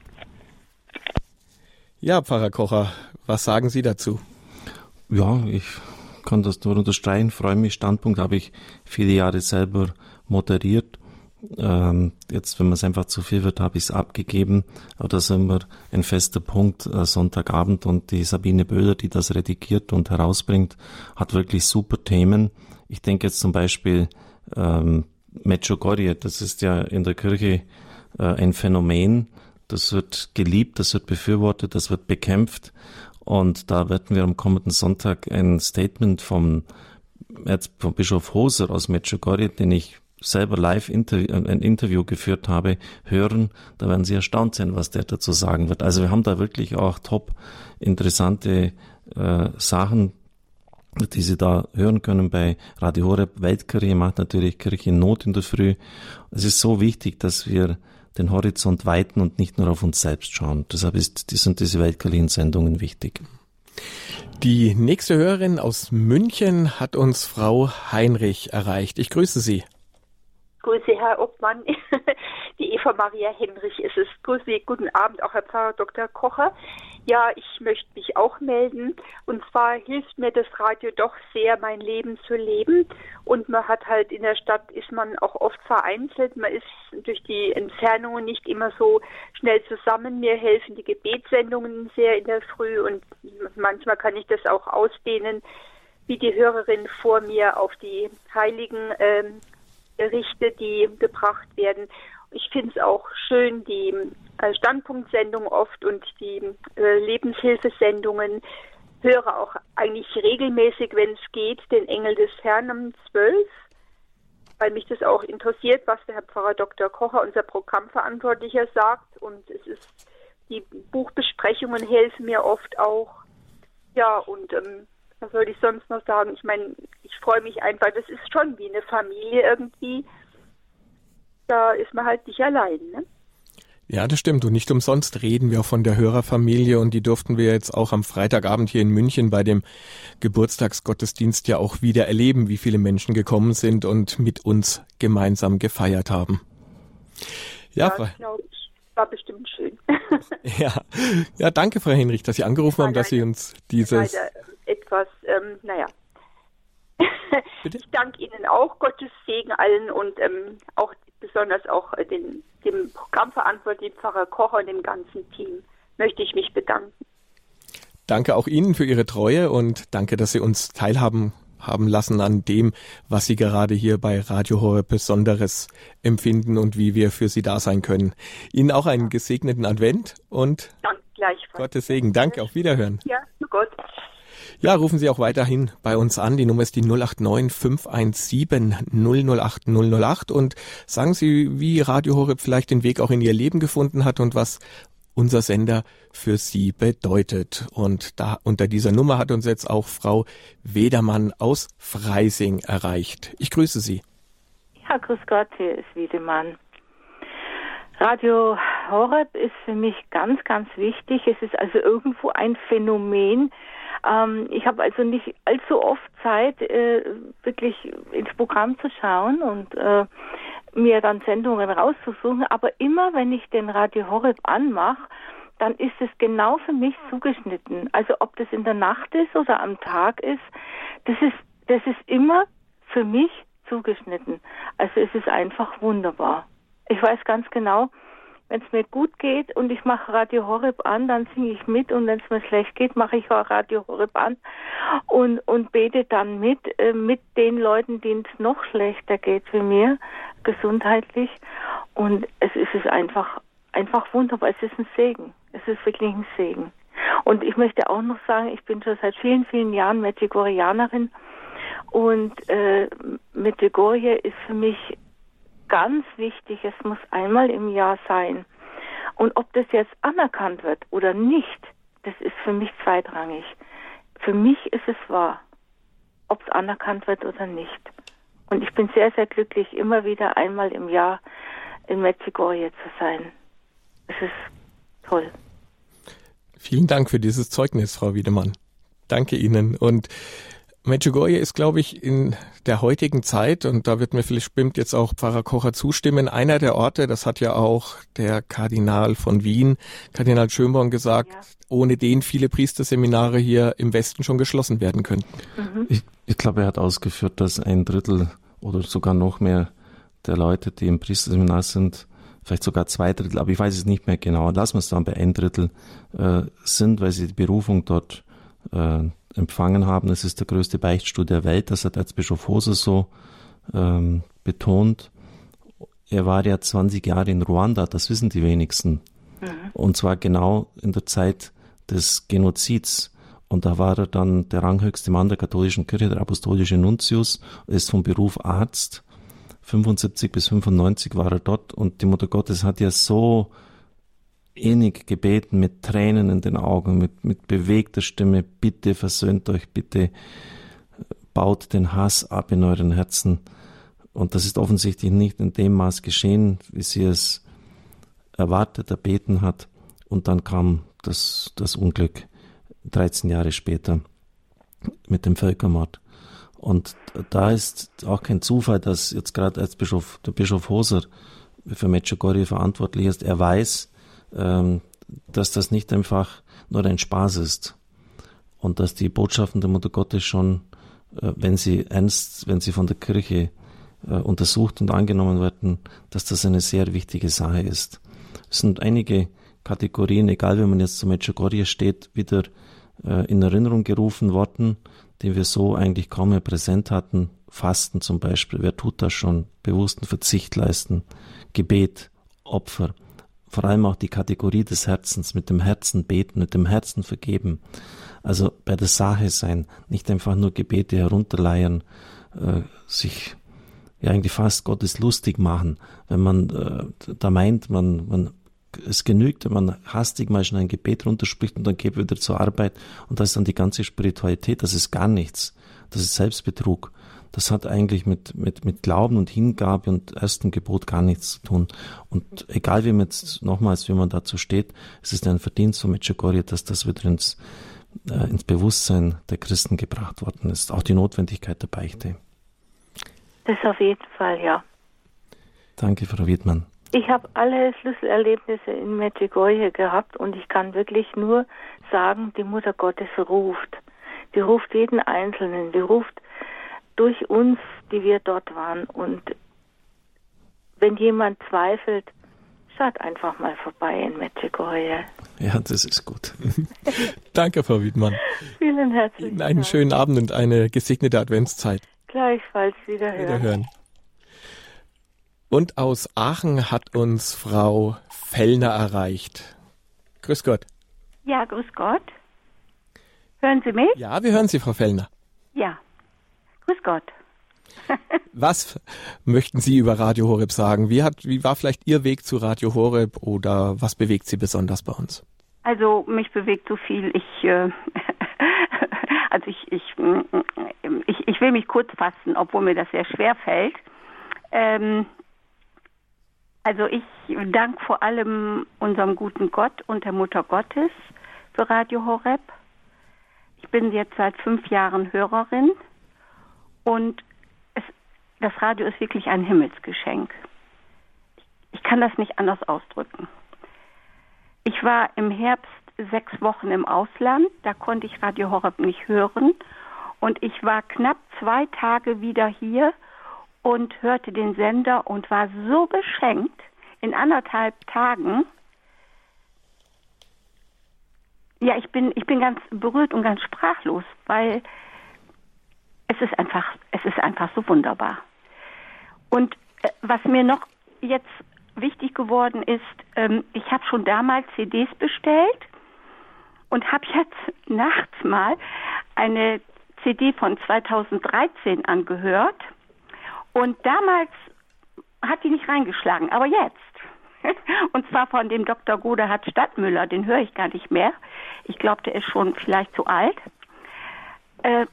Ja, Pfarrer Kocher, was sagen Sie dazu? Ja, ich kann das nur unterstreichen. Freue mich. Standpunkt habe ich viele Jahre selber moderiert ähm, jetzt, wenn man es einfach zu viel wird, habe ich es abgegeben. Aber das ist immer ein fester Punkt, äh, Sonntagabend. Und die Sabine Böhler, die das redigiert und herausbringt, hat wirklich super Themen. Ich denke jetzt zum Beispiel ähm, Medjugorje, das ist ja in der Kirche äh, ein Phänomen. Das wird geliebt, das wird befürwortet, das wird bekämpft. Und da werden wir am kommenden Sonntag ein Statement vom, vom Bischof Hoser aus Medjugorje, den ich selber live interview, ein Interview geführt habe, hören, da werden Sie erstaunt sein, was der dazu sagen wird. Also wir haben da wirklich auch top interessante äh, Sachen, die Sie da hören können bei Radio Horeb. Weltkirche macht natürlich Kirche in Not in der Früh. Es ist so wichtig, dass wir den Horizont weiten und nicht nur auf uns selbst schauen. Deshalb ist, sind diese Weltkalin-Sendungen wichtig. Die nächste Hörerin aus München hat uns Frau Heinrich erreicht. Ich grüße Sie. Grüße, Herr Obmann. [LAUGHS] Die Eva Maria Henrich ist es. Grüße, guten Abend, auch Herr Pfarrer Dr. Kocher. Ja, ich möchte mich auch melden. Und zwar hilft mir das Radio doch sehr, mein Leben zu leben. Und man hat halt in der Stadt ist man auch oft vereinzelt. Man ist durch die Entfernungen nicht immer so schnell zusammen. Mir helfen die Gebetssendungen sehr in der Früh und manchmal kann ich das auch ausdehnen, wie die Hörerin vor mir auf die Heiligen ähm, Berichte, die gebracht werden. Ich finde es auch schön, die äh, Standpunktsendung oft und die äh, Lebenshilfesendungen. Höre auch eigentlich regelmäßig, wenn es geht, den Engel des Herrn um 12, weil mich das auch interessiert, was der Herr Pfarrer Dr. Kocher, unser Programmverantwortlicher, sagt. Und es ist, die Buchbesprechungen helfen mir oft auch. Ja, und ähm, was soll ich sonst noch sagen? Ich meine, ich freue mich einfach, das ist schon wie eine Familie irgendwie. Da ist man halt nicht allein, ne? Ja, das stimmt. Und nicht umsonst reden wir auch von der Hörerfamilie und die durften wir jetzt auch am Freitagabend hier in München bei dem Geburtstagsgottesdienst ja auch wieder erleben, wie viele Menschen gekommen sind und mit uns gemeinsam gefeiert haben. Ja, ja ich. War bestimmt schön. [LAUGHS] ja. ja, danke, Frau Henrich, dass Sie angerufen haben, dass Sie uns dieses. Leider etwas, ähm, naja. ich danke Ihnen auch, Gottes Segen allen und ähm, auch besonders auch äh, den, dem Programmverantwortlichen Pfarrer Kocher und dem ganzen Team möchte ich mich bedanken. Danke auch Ihnen für Ihre Treue und danke, dass Sie uns teilhaben haben lassen an dem, was Sie gerade hier bei Radio Horror Besonderes empfinden und wie wir für Sie da sein können. Ihnen auch einen gesegneten Advent und gleichfalls. Gottes Segen. Danke, auf Wiederhören. Ja, zu Gott. Ja, rufen Sie auch weiterhin bei uns an. Die Nummer ist die 089 517 008 008 und sagen Sie, wie Radio Horeb vielleicht den Weg auch in Ihr Leben gefunden hat und was unser Sender für Sie bedeutet. Und da unter dieser Nummer hat uns jetzt auch Frau Wedermann aus Freising erreicht. Ich grüße Sie. Ja, grüß Gott, hier ist Wiedemann. Radio Horeb ist für mich ganz, ganz wichtig. Es ist also irgendwo ein Phänomen, ähm, ich habe also nicht allzu oft Zeit, äh, wirklich ins Programm zu schauen und äh, mir dann Sendungen rauszusuchen. Aber immer, wenn ich den Radio Horeb anmache, dann ist es genau für mich zugeschnitten. Also ob das in der Nacht ist oder am Tag ist, das ist, das ist immer für mich zugeschnitten. Also es ist einfach wunderbar. Ich weiß ganz genau, wenn es mir gut geht und ich mache Radio Horeb an, dann singe ich mit und wenn es mir schlecht geht, mache ich auch Radio Horeb an und, und bete dann mit, äh, mit den Leuten, denen es noch schlechter geht wie mir, gesundheitlich. Und es ist es einfach, einfach wunderbar. Es ist ein Segen. Es ist wirklich ein Segen. Und ich möchte auch noch sagen, ich bin schon seit vielen, vielen Jahren Medjugorjeanerin und äh, Medjugorje ist für mich ganz wichtig, es muss einmal im Jahr sein. Und ob das jetzt anerkannt wird oder nicht, das ist für mich zweitrangig. Für mich ist es wahr, ob es anerkannt wird oder nicht. Und ich bin sehr, sehr glücklich, immer wieder einmal im Jahr in Medjugorje zu sein. Es ist toll. Vielen Dank für dieses Zeugnis, Frau Wiedemann. Danke Ihnen. Und Medjugorje ist, glaube ich, in der heutigen Zeit, und da wird mir vielleicht stimmt jetzt auch Pfarrer Kocher zustimmen, einer der Orte, das hat ja auch der Kardinal von Wien, Kardinal Schönborn gesagt, ja. ohne den viele Priesterseminare hier im Westen schon geschlossen werden könnten. Mhm. Ich, ich glaube, er hat ausgeführt, dass ein Drittel oder sogar noch mehr der Leute, die im Priesterseminar sind, vielleicht sogar zwei Drittel, aber ich weiß es nicht mehr genau, lassen wir es dann bei ein Drittel, äh, sind, weil sie die Berufung dort äh, empfangen haben. Es ist der größte Beichtstuhl der Welt, das hat Erzbischof Hose so ähm, betont. Er war ja 20 Jahre in Ruanda, das wissen die wenigsten. Mhm. Und zwar genau in der Zeit des Genozids. Und da war er dann der ranghöchste Mann der katholischen Kirche, der apostolische Nuntius, ist vom Beruf Arzt. 75 bis 95 war er dort und die Mutter Gottes hat ja so innig gebeten, mit Tränen in den Augen, mit, mit bewegter Stimme, bitte versöhnt euch, bitte baut den Hass ab in euren Herzen. Und das ist offensichtlich nicht in dem Maß geschehen, wie sie es erwartet, erbeten hat. Und dann kam das, das Unglück 13 Jahre später mit dem Völkermord. Und da ist auch kein Zufall, dass jetzt gerade als der Bischof Hoser für Medjugorje verantwortlich ist. Er weiß, dass das nicht einfach nur ein Spaß ist und dass die Botschaften der Mutter Gottes schon, äh, wenn sie ernst, wenn sie von der Kirche äh, untersucht und angenommen werden, dass das eine sehr wichtige Sache ist. Es sind einige Kategorien, egal wie man jetzt zu Medjugorje steht, wieder äh, in Erinnerung gerufen worden, die wir so eigentlich kaum mehr präsent hatten. Fasten zum Beispiel, wer tut das schon? Bewussten Verzicht leisten, Gebet, Opfer, vor allem auch die Kategorie des Herzens, mit dem Herzen beten, mit dem Herzen vergeben. Also bei der Sache sein, nicht einfach nur Gebete herunterleiern, äh, sich ja eigentlich fast Gottes lustig machen, wenn man äh, da meint, man, man es genügt, wenn man hastig mal schon ein Gebet runterspricht und dann geht wieder zur Arbeit und das ist dann die ganze Spiritualität, das ist gar nichts. Das ist Selbstbetrug. Das hat eigentlich mit, mit, mit Glauben und Hingabe und ersten Gebot gar nichts zu tun. Und egal wie man jetzt nochmals, wie man dazu steht, es ist ein Verdienst von Medjugorje, dass das wieder ins, äh, ins Bewusstsein der Christen gebracht worden ist. Auch die Notwendigkeit der Beichte. Das auf jeden Fall, ja. Danke, Frau Wiedmann. Ich habe alle Schlüsselerlebnisse in Medjugorje gehabt und ich kann wirklich nur sagen, die Mutter Gottes ruft. Die ruft jeden Einzelnen, die ruft durch uns, die wir dort waren. Und wenn jemand zweifelt, schaut einfach mal vorbei in Medjugorje. Ja, das ist gut. [LAUGHS] Danke, Frau Wiedmann. Vielen herzlichen Dank. Einen schönen Abend und eine gesegnete Adventszeit. Gleichfalls wiederhören. Wiederhören. Und aus Aachen hat uns Frau Fellner erreicht. Grüß Gott. Ja, grüß Gott. Hören Sie mich? Ja, wir hören Sie, Frau Fellner. Ja. Grüß Gott. [LAUGHS] Was möchten Sie über Radio Horeb sagen? Wie, hat, wie war vielleicht Ihr Weg zu Radio Horeb oder was bewegt Sie besonders bei uns? Also mich bewegt so viel. Ich, äh, [LAUGHS] also ich, ich, ich, ich will mich kurz fassen, obwohl mir das sehr schwer fällt. Ähm, also ich danke vor allem unserem guten Gott und der Mutter Gottes für Radio Horeb. Ich bin jetzt seit fünf Jahren Hörerin und es, das Radio ist wirklich ein Himmelsgeschenk. Ich kann das nicht anders ausdrücken. Ich war im Herbst sechs Wochen im Ausland, da konnte ich Radio Horeb nicht hören und ich war knapp zwei Tage wieder hier und hörte den Sender und war so beschenkt in anderthalb Tagen. Ja, ich bin, ich bin ganz berührt und ganz sprachlos, weil es ist einfach, es ist einfach so wunderbar. Und äh, was mir noch jetzt wichtig geworden ist, ähm, ich habe schon damals CDs bestellt und habe jetzt [LAUGHS] nachts mal eine CD von 2013 angehört und damals hat die nicht reingeschlagen, aber jetzt. [LAUGHS] Und zwar von dem Dr. Godehard Stadtmüller, den höre ich gar nicht mehr. Ich glaube, der ist schon vielleicht zu alt. Äh,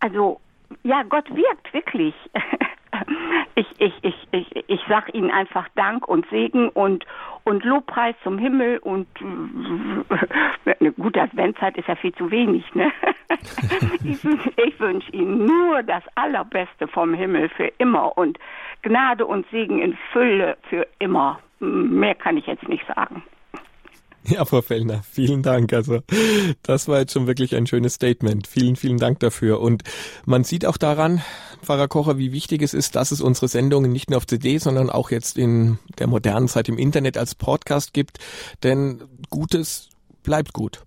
also, ja, Gott wirkt wirklich. [LAUGHS] ich, ich, ich, ich, ich sag ihnen einfach Dank und Segen und, und Lobpreis zum Himmel und [LAUGHS] eine gute Adventszeit ist ja viel zu wenig, ne? [LAUGHS] ich, ich wünsche ihnen nur das Allerbeste vom Himmel für immer und Gnade und Segen in Fülle für immer. Mehr kann ich jetzt nicht sagen. [LAUGHS] Ja, Frau Fellner, vielen Dank. Also das war jetzt schon wirklich ein schönes Statement. Vielen, vielen Dank dafür. Und man sieht auch daran, Pfarrer Kocher, wie wichtig es ist, dass es unsere Sendungen nicht nur auf CD, sondern auch jetzt in der modernen Zeit im Internet als Podcast gibt. Denn Gutes bleibt gut.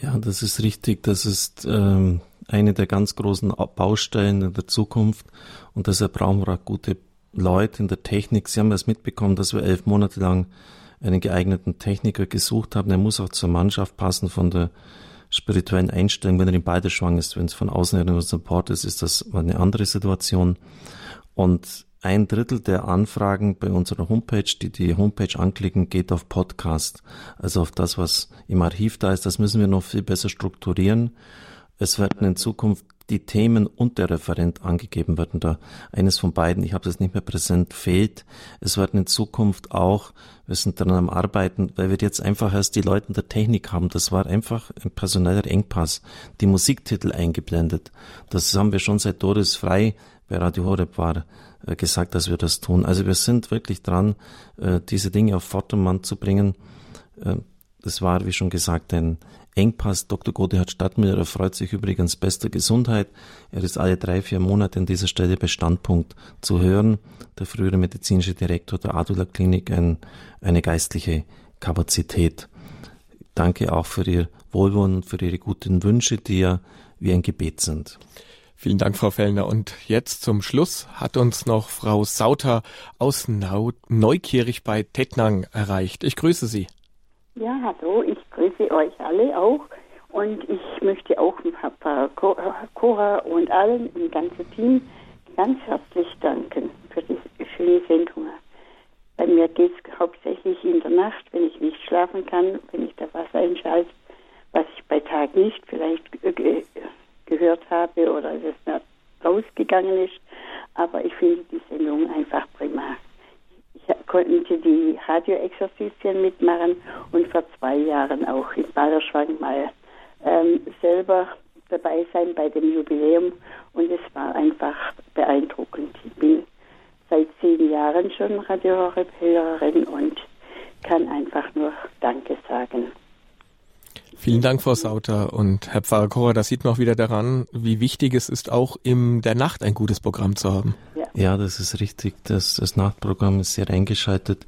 Ja, das ist richtig. Das ist ähm, eine der ganz großen Baustellen in der Zukunft. Und deshalb brauchen wir auch gute Leute in der Technik. Sie haben es mitbekommen, dass wir elf Monate lang einen geeigneten Techniker gesucht haben. Er muss auch zur Mannschaft passen von der spirituellen Einstellung. Wenn er in beide schwang ist, wenn es von außen her nur Support ist, ist das eine andere Situation. Und ein Drittel der Anfragen bei unserer Homepage, die die Homepage anklicken, geht auf Podcast. Also auf das, was im Archiv da ist. Das müssen wir noch viel besser strukturieren. Es werden in Zukunft die Themen und der Referent angegeben werden. Da eines von beiden, ich habe es nicht mehr präsent, fehlt. Es werden in Zukunft auch, wir sind daran am Arbeiten, weil wir jetzt einfach erst die Leute in der Technik haben. Das war einfach ein personeller Engpass. Die Musiktitel eingeblendet. Das haben wir schon seit Doris Frei bei Radio Horeb war, äh, gesagt, dass wir das tun. Also wir sind wirklich dran, äh, diese Dinge auf Vordermann zu bringen. Äh, das war, wie schon gesagt, ein Engpass. Dr. Godehard Stadtmüller freut sich übrigens bester Gesundheit. Er ist alle drei, vier Monate an dieser Stelle Bestandpunkt zu hören. Der frühere medizinische Direktor der Adula Klinik, ein, eine geistliche Kapazität. Danke auch für Ihr Wohlwollen und für Ihre guten Wünsche, die ja wie ein Gebet sind. Vielen Dank, Frau Fellner. Und jetzt zum Schluss hat uns noch Frau Sauter aus Neukirch bei Tettnang erreicht. Ich grüße Sie. Ja, hallo, ich grüße euch alle auch und ich möchte auch Papa Cora und allen im ganzen Team ganz herzlich danken für die schöne Sendung. Bei mir geht es hauptsächlich in der Nacht, wenn ich nicht schlafen kann, wenn ich das Wasser einschalte, was ich bei Tag nicht vielleicht ge gehört habe oder es mir rausgegangen ist. Aber ich finde die Sendung einfach prima konnte die Radioexerzitien mitmachen und vor zwei Jahren auch in Balderschwang mal ähm, selber dabei sein bei dem Jubiläum und es war einfach beeindruckend. Ich bin seit zehn Jahren schon Radiohörerin und kann einfach nur Danke sagen. Vielen Dank, Frau Sauter. Und Herr Pfarrer Kocher, das sieht man auch wieder daran, wie wichtig es ist, auch in der Nacht ein gutes Programm zu haben. Ja, das ist richtig. Das, das Nachtprogramm ist sehr eingeschaltet.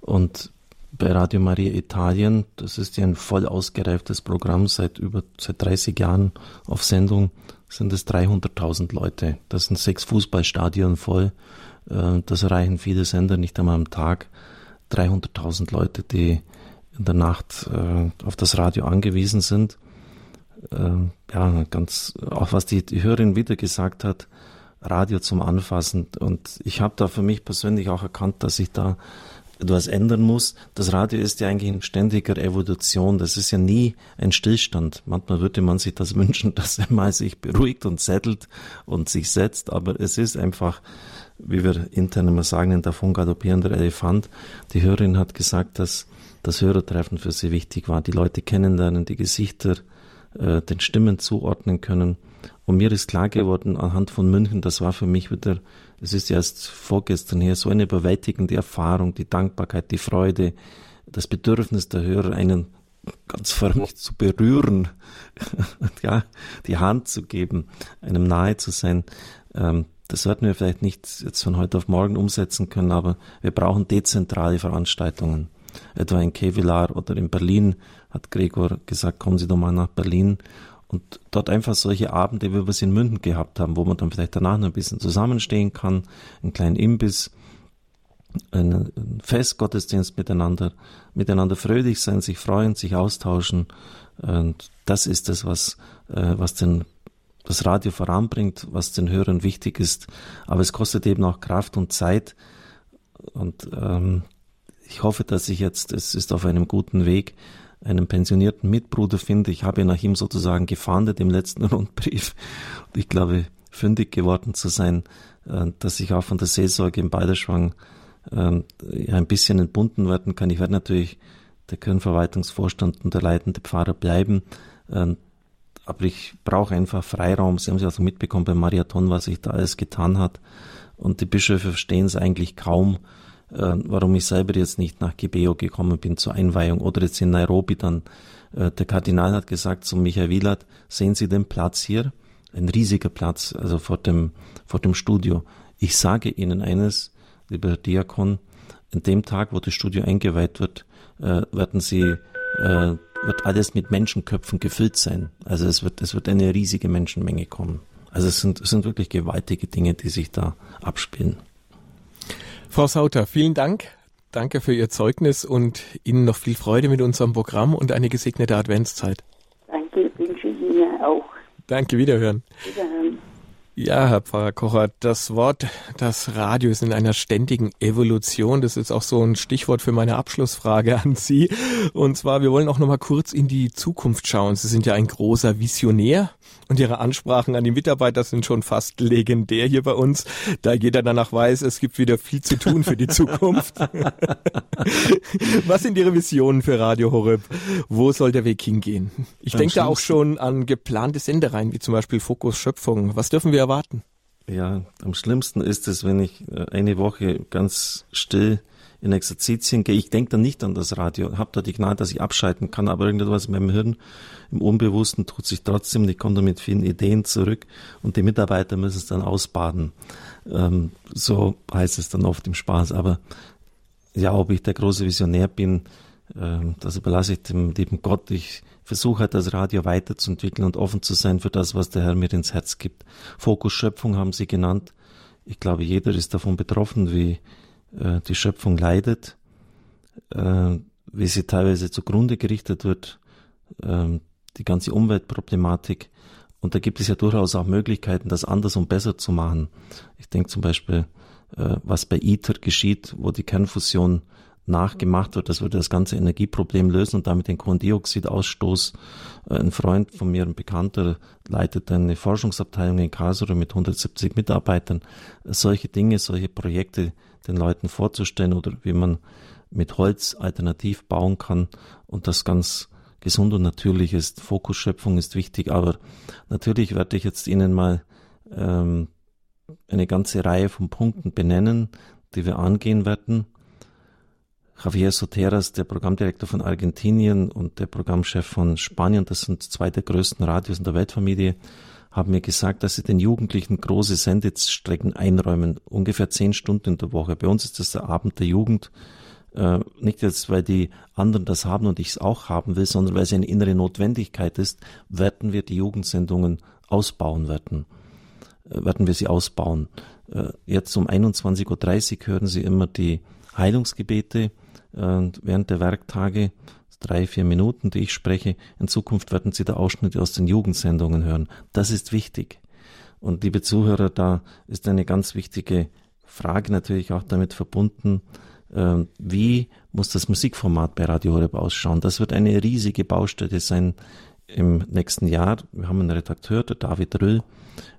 Und bei Radio Maria Italien, das ist ja ein voll ausgereiftes Programm seit über seit 30 Jahren auf Sendung, sind es 300.000 Leute. Das sind sechs Fußballstadien voll. Äh, das erreichen viele Sender nicht einmal am Tag. 300.000 Leute, die in der Nacht äh, auf das Radio angewiesen sind. Äh, ja, ganz, auch was die, die Hörerin wieder gesagt hat, Radio zum Anfassen. Und ich habe da für mich persönlich auch erkannt, dass ich da etwas ändern muss. Das Radio ist ja eigentlich in ständiger Evolution. Das ist ja nie ein Stillstand. Manchmal würde man sich das [LAUGHS] wünschen, dass er mal sich beruhigt und settelt und sich setzt. Aber es ist einfach, wie wir intern immer sagen, ein davon galoppierender Elefant. Die Hörerin hat gesagt, dass das Hörertreffen für sie wichtig war. Die Leute kennenlernen, die Gesichter äh, den Stimmen zuordnen können. Und mir ist klar geworden, anhand von München, das war für mich wieder, es ist erst vorgestern her, so eine überwältigende Erfahrung, die Dankbarkeit, die Freude, das Bedürfnis der Hörer, einen ganz förmlich zu berühren, [LAUGHS] ja, die Hand zu geben, einem nahe zu sein. Ähm, das werden wir vielleicht nicht jetzt von heute auf morgen umsetzen können, aber wir brauchen dezentrale Veranstaltungen etwa in Kevlar oder in Berlin, hat Gregor gesagt, kommen Sie doch mal nach Berlin. Und dort einfach solche Abende, wie wir es in München gehabt haben, wo man dann vielleicht danach noch ein bisschen zusammenstehen kann, einen kleinen Imbiss, einen Festgottesdienst miteinander, miteinander fröhlich sein, sich freuen, sich austauschen. Und das ist das, was, äh, was den, das Radio voranbringt, was den Hörern wichtig ist. Aber es kostet eben auch Kraft und Zeit. Und ähm, ich hoffe, dass ich jetzt, es ist auf einem guten Weg, einen pensionierten Mitbruder finde. Ich habe nach ihm sozusagen gefahndet im letzten [LAUGHS] Rundbrief. Und ich glaube, fündig geworden zu sein, äh, dass ich auch von der Seelsorge im Balderschwang ähm, ein bisschen entbunden werden kann. Ich werde natürlich der Kirchenverwaltungsvorstand und der leitende Pfarrer bleiben. Ähm, aber ich brauche einfach Freiraum. Sie haben es ja auch mitbekommen beim Marathon, was sich da alles getan hat. Und die Bischöfe verstehen es eigentlich kaum, warum ich selber jetzt nicht nach Gibeo gekommen bin zur Einweihung oder jetzt in Nairobi dann. Äh, der Kardinal hat gesagt zu Michael Wielert, sehen Sie den Platz hier? Ein riesiger Platz, also vor dem, vor dem Studio. Ich sage Ihnen eines, lieber Diakon, an dem Tag, wo das Studio eingeweiht wird, äh, werden Sie, äh, wird alles mit Menschenköpfen gefüllt sein. Also es wird, es wird eine riesige Menschenmenge kommen. Also es sind, es sind wirklich gewaltige Dinge, die sich da abspielen. Frau Sauter, vielen Dank. Danke für Ihr Zeugnis und Ihnen noch viel Freude mit unserem Programm und eine gesegnete Adventszeit. Danke, wünsche ich Ihnen auch. Danke, wiederhören. Wiederhören. Ja, Herr Pfarrer Kocher, das Wort, das Radio ist in einer ständigen Evolution. Das ist auch so ein Stichwort für meine Abschlussfrage [LAUGHS] an Sie. Und zwar, wir wollen auch noch mal kurz in die Zukunft schauen. Sie sind ja ein großer Visionär und Ihre Ansprachen an die Mitarbeiter sind schon fast legendär hier bei uns, da jeder danach weiß, es gibt wieder viel zu tun für die Zukunft. [LAUGHS] Was sind Ihre Visionen für Radio Horeb? Wo soll der Weg hingehen? Ich denke da auch schon an geplante Sendereien, wie zum Beispiel Fokus Schöpfung. Was dürfen wir erwarten? Ja, am schlimmsten ist es, wenn ich äh, eine Woche ganz still in Exerzitien gehe. Ich denke dann nicht an das Radio, habe da die Gnade, dass ich abschalten kann, aber irgendetwas in meinem Hirn, im Unbewussten tut sich trotzdem. Ich komme da mit vielen Ideen zurück und die Mitarbeiter müssen es dann ausbaden. Ähm, so heißt es dann oft im Spaß. Aber ja, ob ich der große Visionär bin, ähm, das überlasse ich dem lieben Gott. Ich versuche halt das Radio weiterzuentwickeln und offen zu sein für das, was der Herr mir ins Herz gibt. Fokus Schöpfung haben Sie genannt. Ich glaube, jeder ist davon betroffen, wie äh, die Schöpfung leidet, äh, wie sie teilweise zugrunde gerichtet wird, äh, die ganze Umweltproblematik. Und da gibt es ja durchaus auch Möglichkeiten, das anders und besser zu machen. Ich denke zum Beispiel, äh, was bei ITER geschieht, wo die Kernfusion nachgemacht wird. Das würde das ganze Energieproblem lösen und damit den Kohlendioxidausstoß. Äh, ein Freund von mir, ein Bekannter, leitet eine Forschungsabteilung in Karlsruhe mit 170 Mitarbeitern. Solche Dinge, solche Projekte den Leuten vorzustellen oder wie man mit Holz alternativ bauen kann und das ganz gesund und natürlich ist. Fokusschöpfung ist wichtig, aber natürlich werde ich jetzt Ihnen mal ähm, eine ganze Reihe von Punkten benennen, die wir angehen werden. Javier Soteras, der Programmdirektor von Argentinien und der Programmchef von Spanien, das sind zwei der größten Radios in der Weltfamilie, haben mir gesagt, dass sie den Jugendlichen große Sendestrecken einräumen, ungefähr zehn Stunden in der Woche. Bei uns ist das der Abend der Jugend. Äh, nicht jetzt, weil die anderen das haben und ich es auch haben will, sondern weil es eine innere Notwendigkeit ist, werden wir die Jugendsendungen ausbauen werden. Äh, werden wir sie ausbauen. Äh, jetzt um 21.30 Uhr hören Sie immer die Heilungsgebete und während der Werktage, drei, vier Minuten, die ich spreche, in Zukunft werden Sie da Ausschnitte aus den Jugendsendungen hören. Das ist wichtig. Und liebe Zuhörer, da ist eine ganz wichtige Frage natürlich auch damit verbunden, äh, wie muss das Musikformat bei Radio Horeb ausschauen? Das wird eine riesige Baustelle sein im nächsten Jahr. Wir haben einen Redakteur, der David Rüll.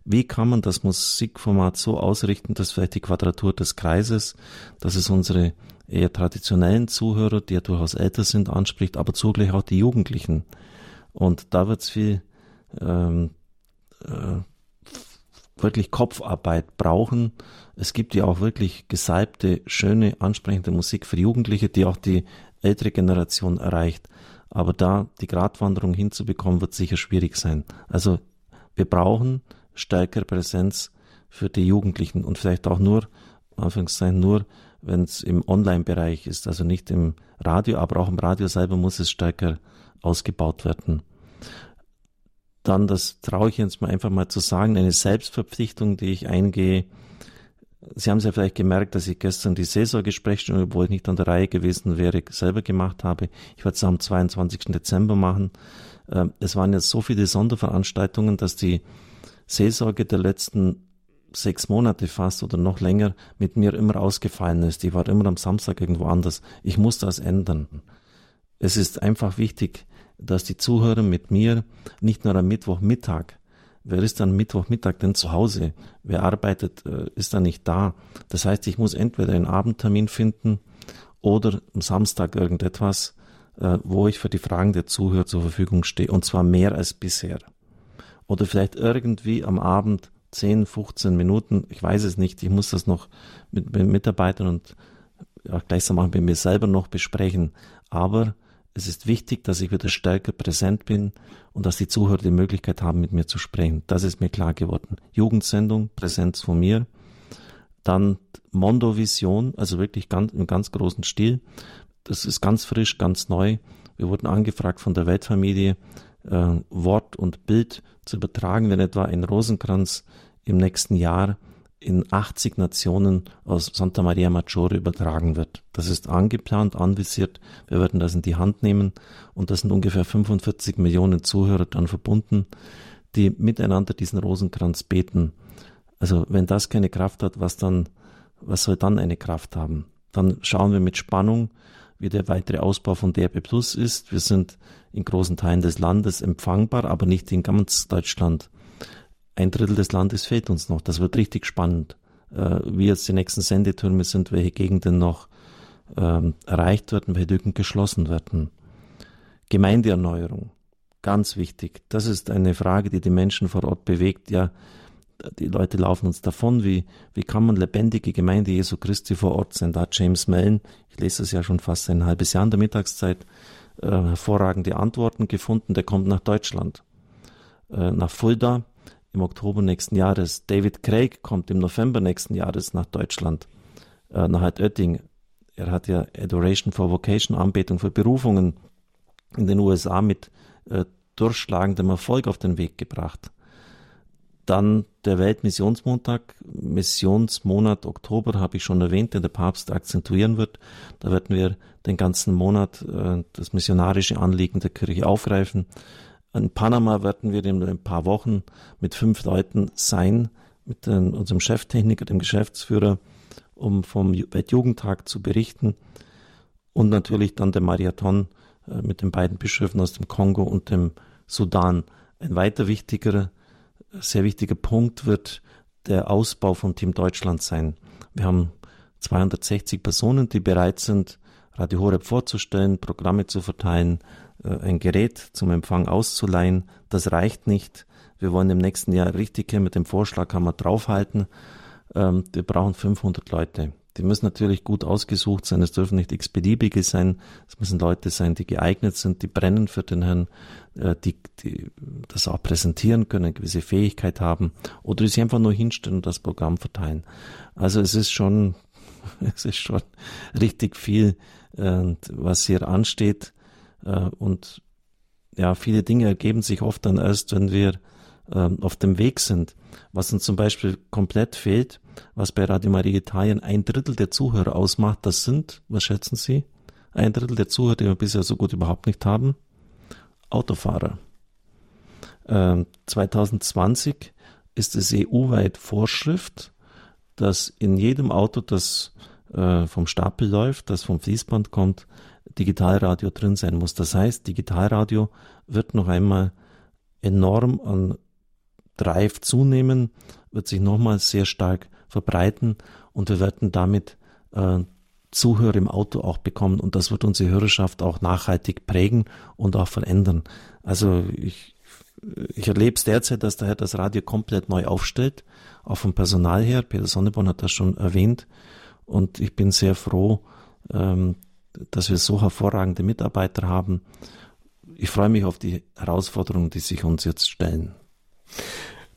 Wie kann man das Musikformat so ausrichten, dass vielleicht die Quadratur des Kreises, dass es unsere eher traditionellen Zuhörer, die ja durchaus älter sind, anspricht, aber zugleich auch die Jugendlichen. Und da wird es viel ähm, äh, wirklich Kopfarbeit brauchen. Es gibt ja auch wirklich gesalbte, schöne, ansprechende Musik für Jugendliche, die auch die ältere Generation erreicht. Aber da die Gratwanderung hinzubekommen, wird sicher schwierig sein. Also wir brauchen stärkere Präsenz für die Jugendlichen und vielleicht auch nur, Anführungszeichen, nur wenn es im Online-Bereich ist, also nicht im Radio, aber auch im Radio selber muss es stärker ausgebaut werden. Dann, das traue ich jetzt mal einfach mal zu sagen, eine Selbstverpflichtung, die ich eingehe. Sie haben es ja vielleicht gemerkt, dass ich gestern die Saisongesprächsstunde, obwohl ich nicht an der Reihe gewesen wäre, selber gemacht habe. Ich werde es am 22. Dezember machen. Ähm, es waren jetzt so viele Sonderveranstaltungen, dass die Seelsorge der letzten sechs Monate fast oder noch länger mit mir immer ausgefallen ist. Ich war immer am Samstag irgendwo anders. Ich muss das ändern. Es ist einfach wichtig, dass die Zuhörer mit mir nicht nur am Mittwochmittag, wer ist dann Mittwochmittag denn zu Hause? Wer arbeitet, äh, ist dann nicht da? Das heißt, ich muss entweder einen Abendtermin finden oder am Samstag irgendetwas, äh, wo ich für die Fragen der Zuhörer zur Verfügung stehe. Und zwar mehr als bisher. Oder vielleicht irgendwie am Abend 10, 15 Minuten, ich weiß es nicht, ich muss das noch mit, mit Mitarbeitern und ja, gleichsam auch mit mir selber noch besprechen. Aber es ist wichtig, dass ich wieder stärker präsent bin und dass die Zuhörer die Möglichkeit haben, mit mir zu sprechen. Das ist mir klar geworden. Jugendsendung, Präsenz von mir. Dann Mondo Vision, also wirklich ganz, im ganz großen Stil. Das ist ganz frisch, ganz neu. Wir wurden angefragt von der Weltfamilie, äh, Wort und Bild zu übertragen, wenn etwa ein Rosenkranz im nächsten Jahr in 80 Nationen aus Santa Maria Maggiore übertragen wird. Das ist angeplant, anvisiert. Wir werden das in die Hand nehmen und das sind ungefähr 45 Millionen Zuhörer dann verbunden, die miteinander diesen Rosenkranz beten. Also wenn das keine Kraft hat, was dann, was soll dann eine Kraft haben? Dann schauen wir mit Spannung, wie der weitere Ausbau von DRB Plus ist. Wir sind in großen Teilen des Landes empfangbar, aber nicht in ganz Deutschland. Ein Drittel des Landes fehlt uns noch. Das wird richtig spannend. Äh, wie jetzt die nächsten Sendetürme sind, welche Gegenden noch ähm, erreicht werden, welche Lücken geschlossen werden. Gemeindeerneuerung, ganz wichtig. Das ist eine Frage, die die Menschen vor Ort bewegt. Ja, die Leute laufen uns davon. Wie, wie kann man lebendige Gemeinde Jesu Christi vor Ort sein? Da hat James Mellon, ich lese es ja schon fast ein halbes Jahr in der Mittagszeit, äh, hervorragende Antworten gefunden. Der kommt nach Deutschland, äh, nach Fulda im Oktober nächsten Jahres. David Craig kommt im November nächsten Jahres nach Deutschland, äh, nach Altötting. Er hat ja Adoration for Vocation, Anbetung für Berufungen in den USA mit äh, durchschlagendem Erfolg auf den Weg gebracht. Dann der Weltmissionsmontag, Missionsmonat Oktober habe ich schon erwähnt, den der Papst akzentuieren wird. Da werden wir den ganzen Monat äh, das missionarische Anliegen der Kirche aufgreifen. In Panama werden wir in ein paar Wochen mit fünf Leuten sein, mit den, unserem Cheftechniker, dem Geschäftsführer, um vom Weltjugendtag zu berichten. Und natürlich dann der Marathon äh, mit den beiden Bischöfen aus dem Kongo und dem Sudan. Ein weiter wichtiger sehr wichtiger Punkt wird der Ausbau von Team Deutschland sein. Wir haben 260 Personen, die bereit sind, Radio Horeb vorzustellen, Programme zu verteilen, äh, ein Gerät zum Empfang auszuleihen. Das reicht nicht. Wir wollen im nächsten Jahr richtig mit dem Vorschlaghammer draufhalten. Ähm, wir brauchen 500 Leute. Die müssen natürlich gut ausgesucht sein. Es dürfen nicht x-beliebige sein. Es müssen Leute sein, die geeignet sind, die brennen für den Herrn, äh, die, die das auch präsentieren können, eine gewisse Fähigkeit haben oder die sich einfach nur hinstellen und das Programm verteilen. Also es ist schon, [LAUGHS] es ist schon richtig viel, äh, was hier ansteht äh, und ja, viele Dinge ergeben sich oft dann erst, wenn wir auf dem Weg sind. Was uns zum Beispiel komplett fehlt, was bei Radio Maria Italien ein Drittel der Zuhörer ausmacht, das sind, was schätzen Sie? Ein Drittel der Zuhörer, die wir bisher so gut überhaupt nicht haben, Autofahrer. Ähm, 2020 ist es EU-weit Vorschrift, dass in jedem Auto, das äh, vom Stapel läuft, das vom Fließband kommt, Digitalradio drin sein muss. Das heißt, Digitalradio wird noch einmal enorm an Drive zunehmen, wird sich nochmal sehr stark verbreiten und wir werden damit äh, Zuhörer im Auto auch bekommen und das wird unsere Hörerschaft auch nachhaltig prägen und auch verändern. Also ich, ich erlebe es derzeit, dass der Herr das Radio komplett neu aufstellt, auch vom Personal her. Peter Sonneborn hat das schon erwähnt und ich bin sehr froh, ähm, dass wir so hervorragende Mitarbeiter haben. Ich freue mich auf die Herausforderungen, die sich uns jetzt stellen.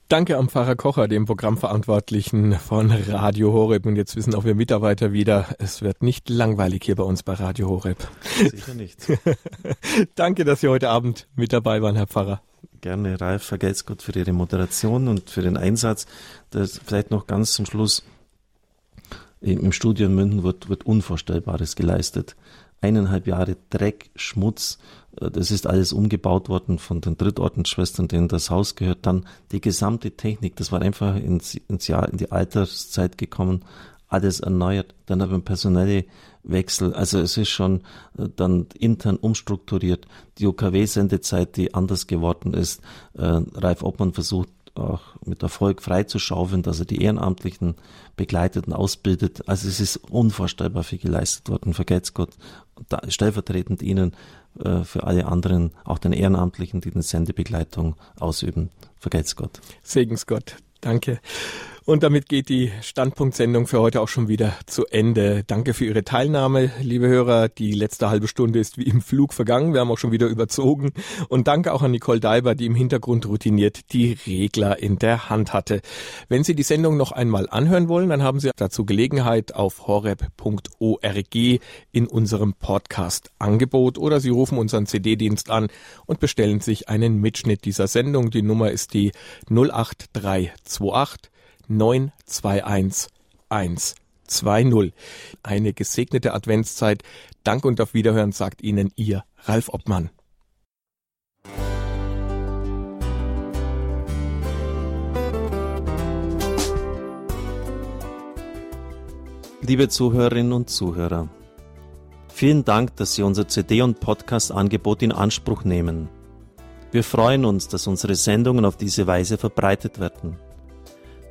Danke am Pfarrer Kocher, dem Programmverantwortlichen von Radio Horeb. Und jetzt wissen auch wir Mitarbeiter wieder, es wird nicht langweilig hier bei uns bei Radio Horeb. Sicher nicht. [LAUGHS] Danke, dass Sie heute Abend mit dabei waren, Herr Pfarrer. Gerne, Ralf, vergelt's Gott für Ihre Moderation und für den Einsatz. Das vielleicht noch ganz zum Schluss. Im Studio in München wird, wird Unvorstellbares geleistet. Eineinhalb Jahre Dreck, Schmutz, das ist alles umgebaut worden von den Drittordensschwestern, denen das Haus gehört. Dann die gesamte Technik, das war einfach ins, ins Jahr, in die Alterszeit gekommen, alles erneuert. Dann aber personelle Wechsel. Also es ist schon äh, dann intern umstrukturiert. Die OKW-Sendezeit, die anders geworden ist. Äh, Ralf Obmann versucht auch mit Erfolg freizuschaufeln, dass er die Ehrenamtlichen begleitet und ausbildet. Also es ist unvorstellbar viel geleistet worden. Vergelt's Gott. Da, stellvertretend Ihnen äh, für alle anderen, auch den Ehrenamtlichen, die eine Sendebegleitung ausüben. Vergelt's Gott. Segens Gott. Danke. Und damit geht die Standpunktsendung für heute auch schon wieder zu Ende. Danke für Ihre Teilnahme, liebe Hörer. Die letzte halbe Stunde ist wie im Flug vergangen. Wir haben auch schon wieder überzogen. Und danke auch an Nicole Daiber, die im Hintergrund routiniert die Regler in der Hand hatte. Wenn Sie die Sendung noch einmal anhören wollen, dann haben Sie dazu Gelegenheit auf horeb.org in unserem Podcast-Angebot oder Sie rufen unseren CD-Dienst an und bestellen sich einen Mitschnitt dieser Sendung. Die Nummer ist die 08328 921 120. Eine gesegnete Adventszeit. Dank und auf Wiederhören sagt Ihnen Ihr Ralf Obmann. Liebe Zuhörerinnen und Zuhörer, vielen Dank, dass Sie unser CD- und Podcast-Angebot in Anspruch nehmen. Wir freuen uns, dass unsere Sendungen auf diese Weise verbreitet werden.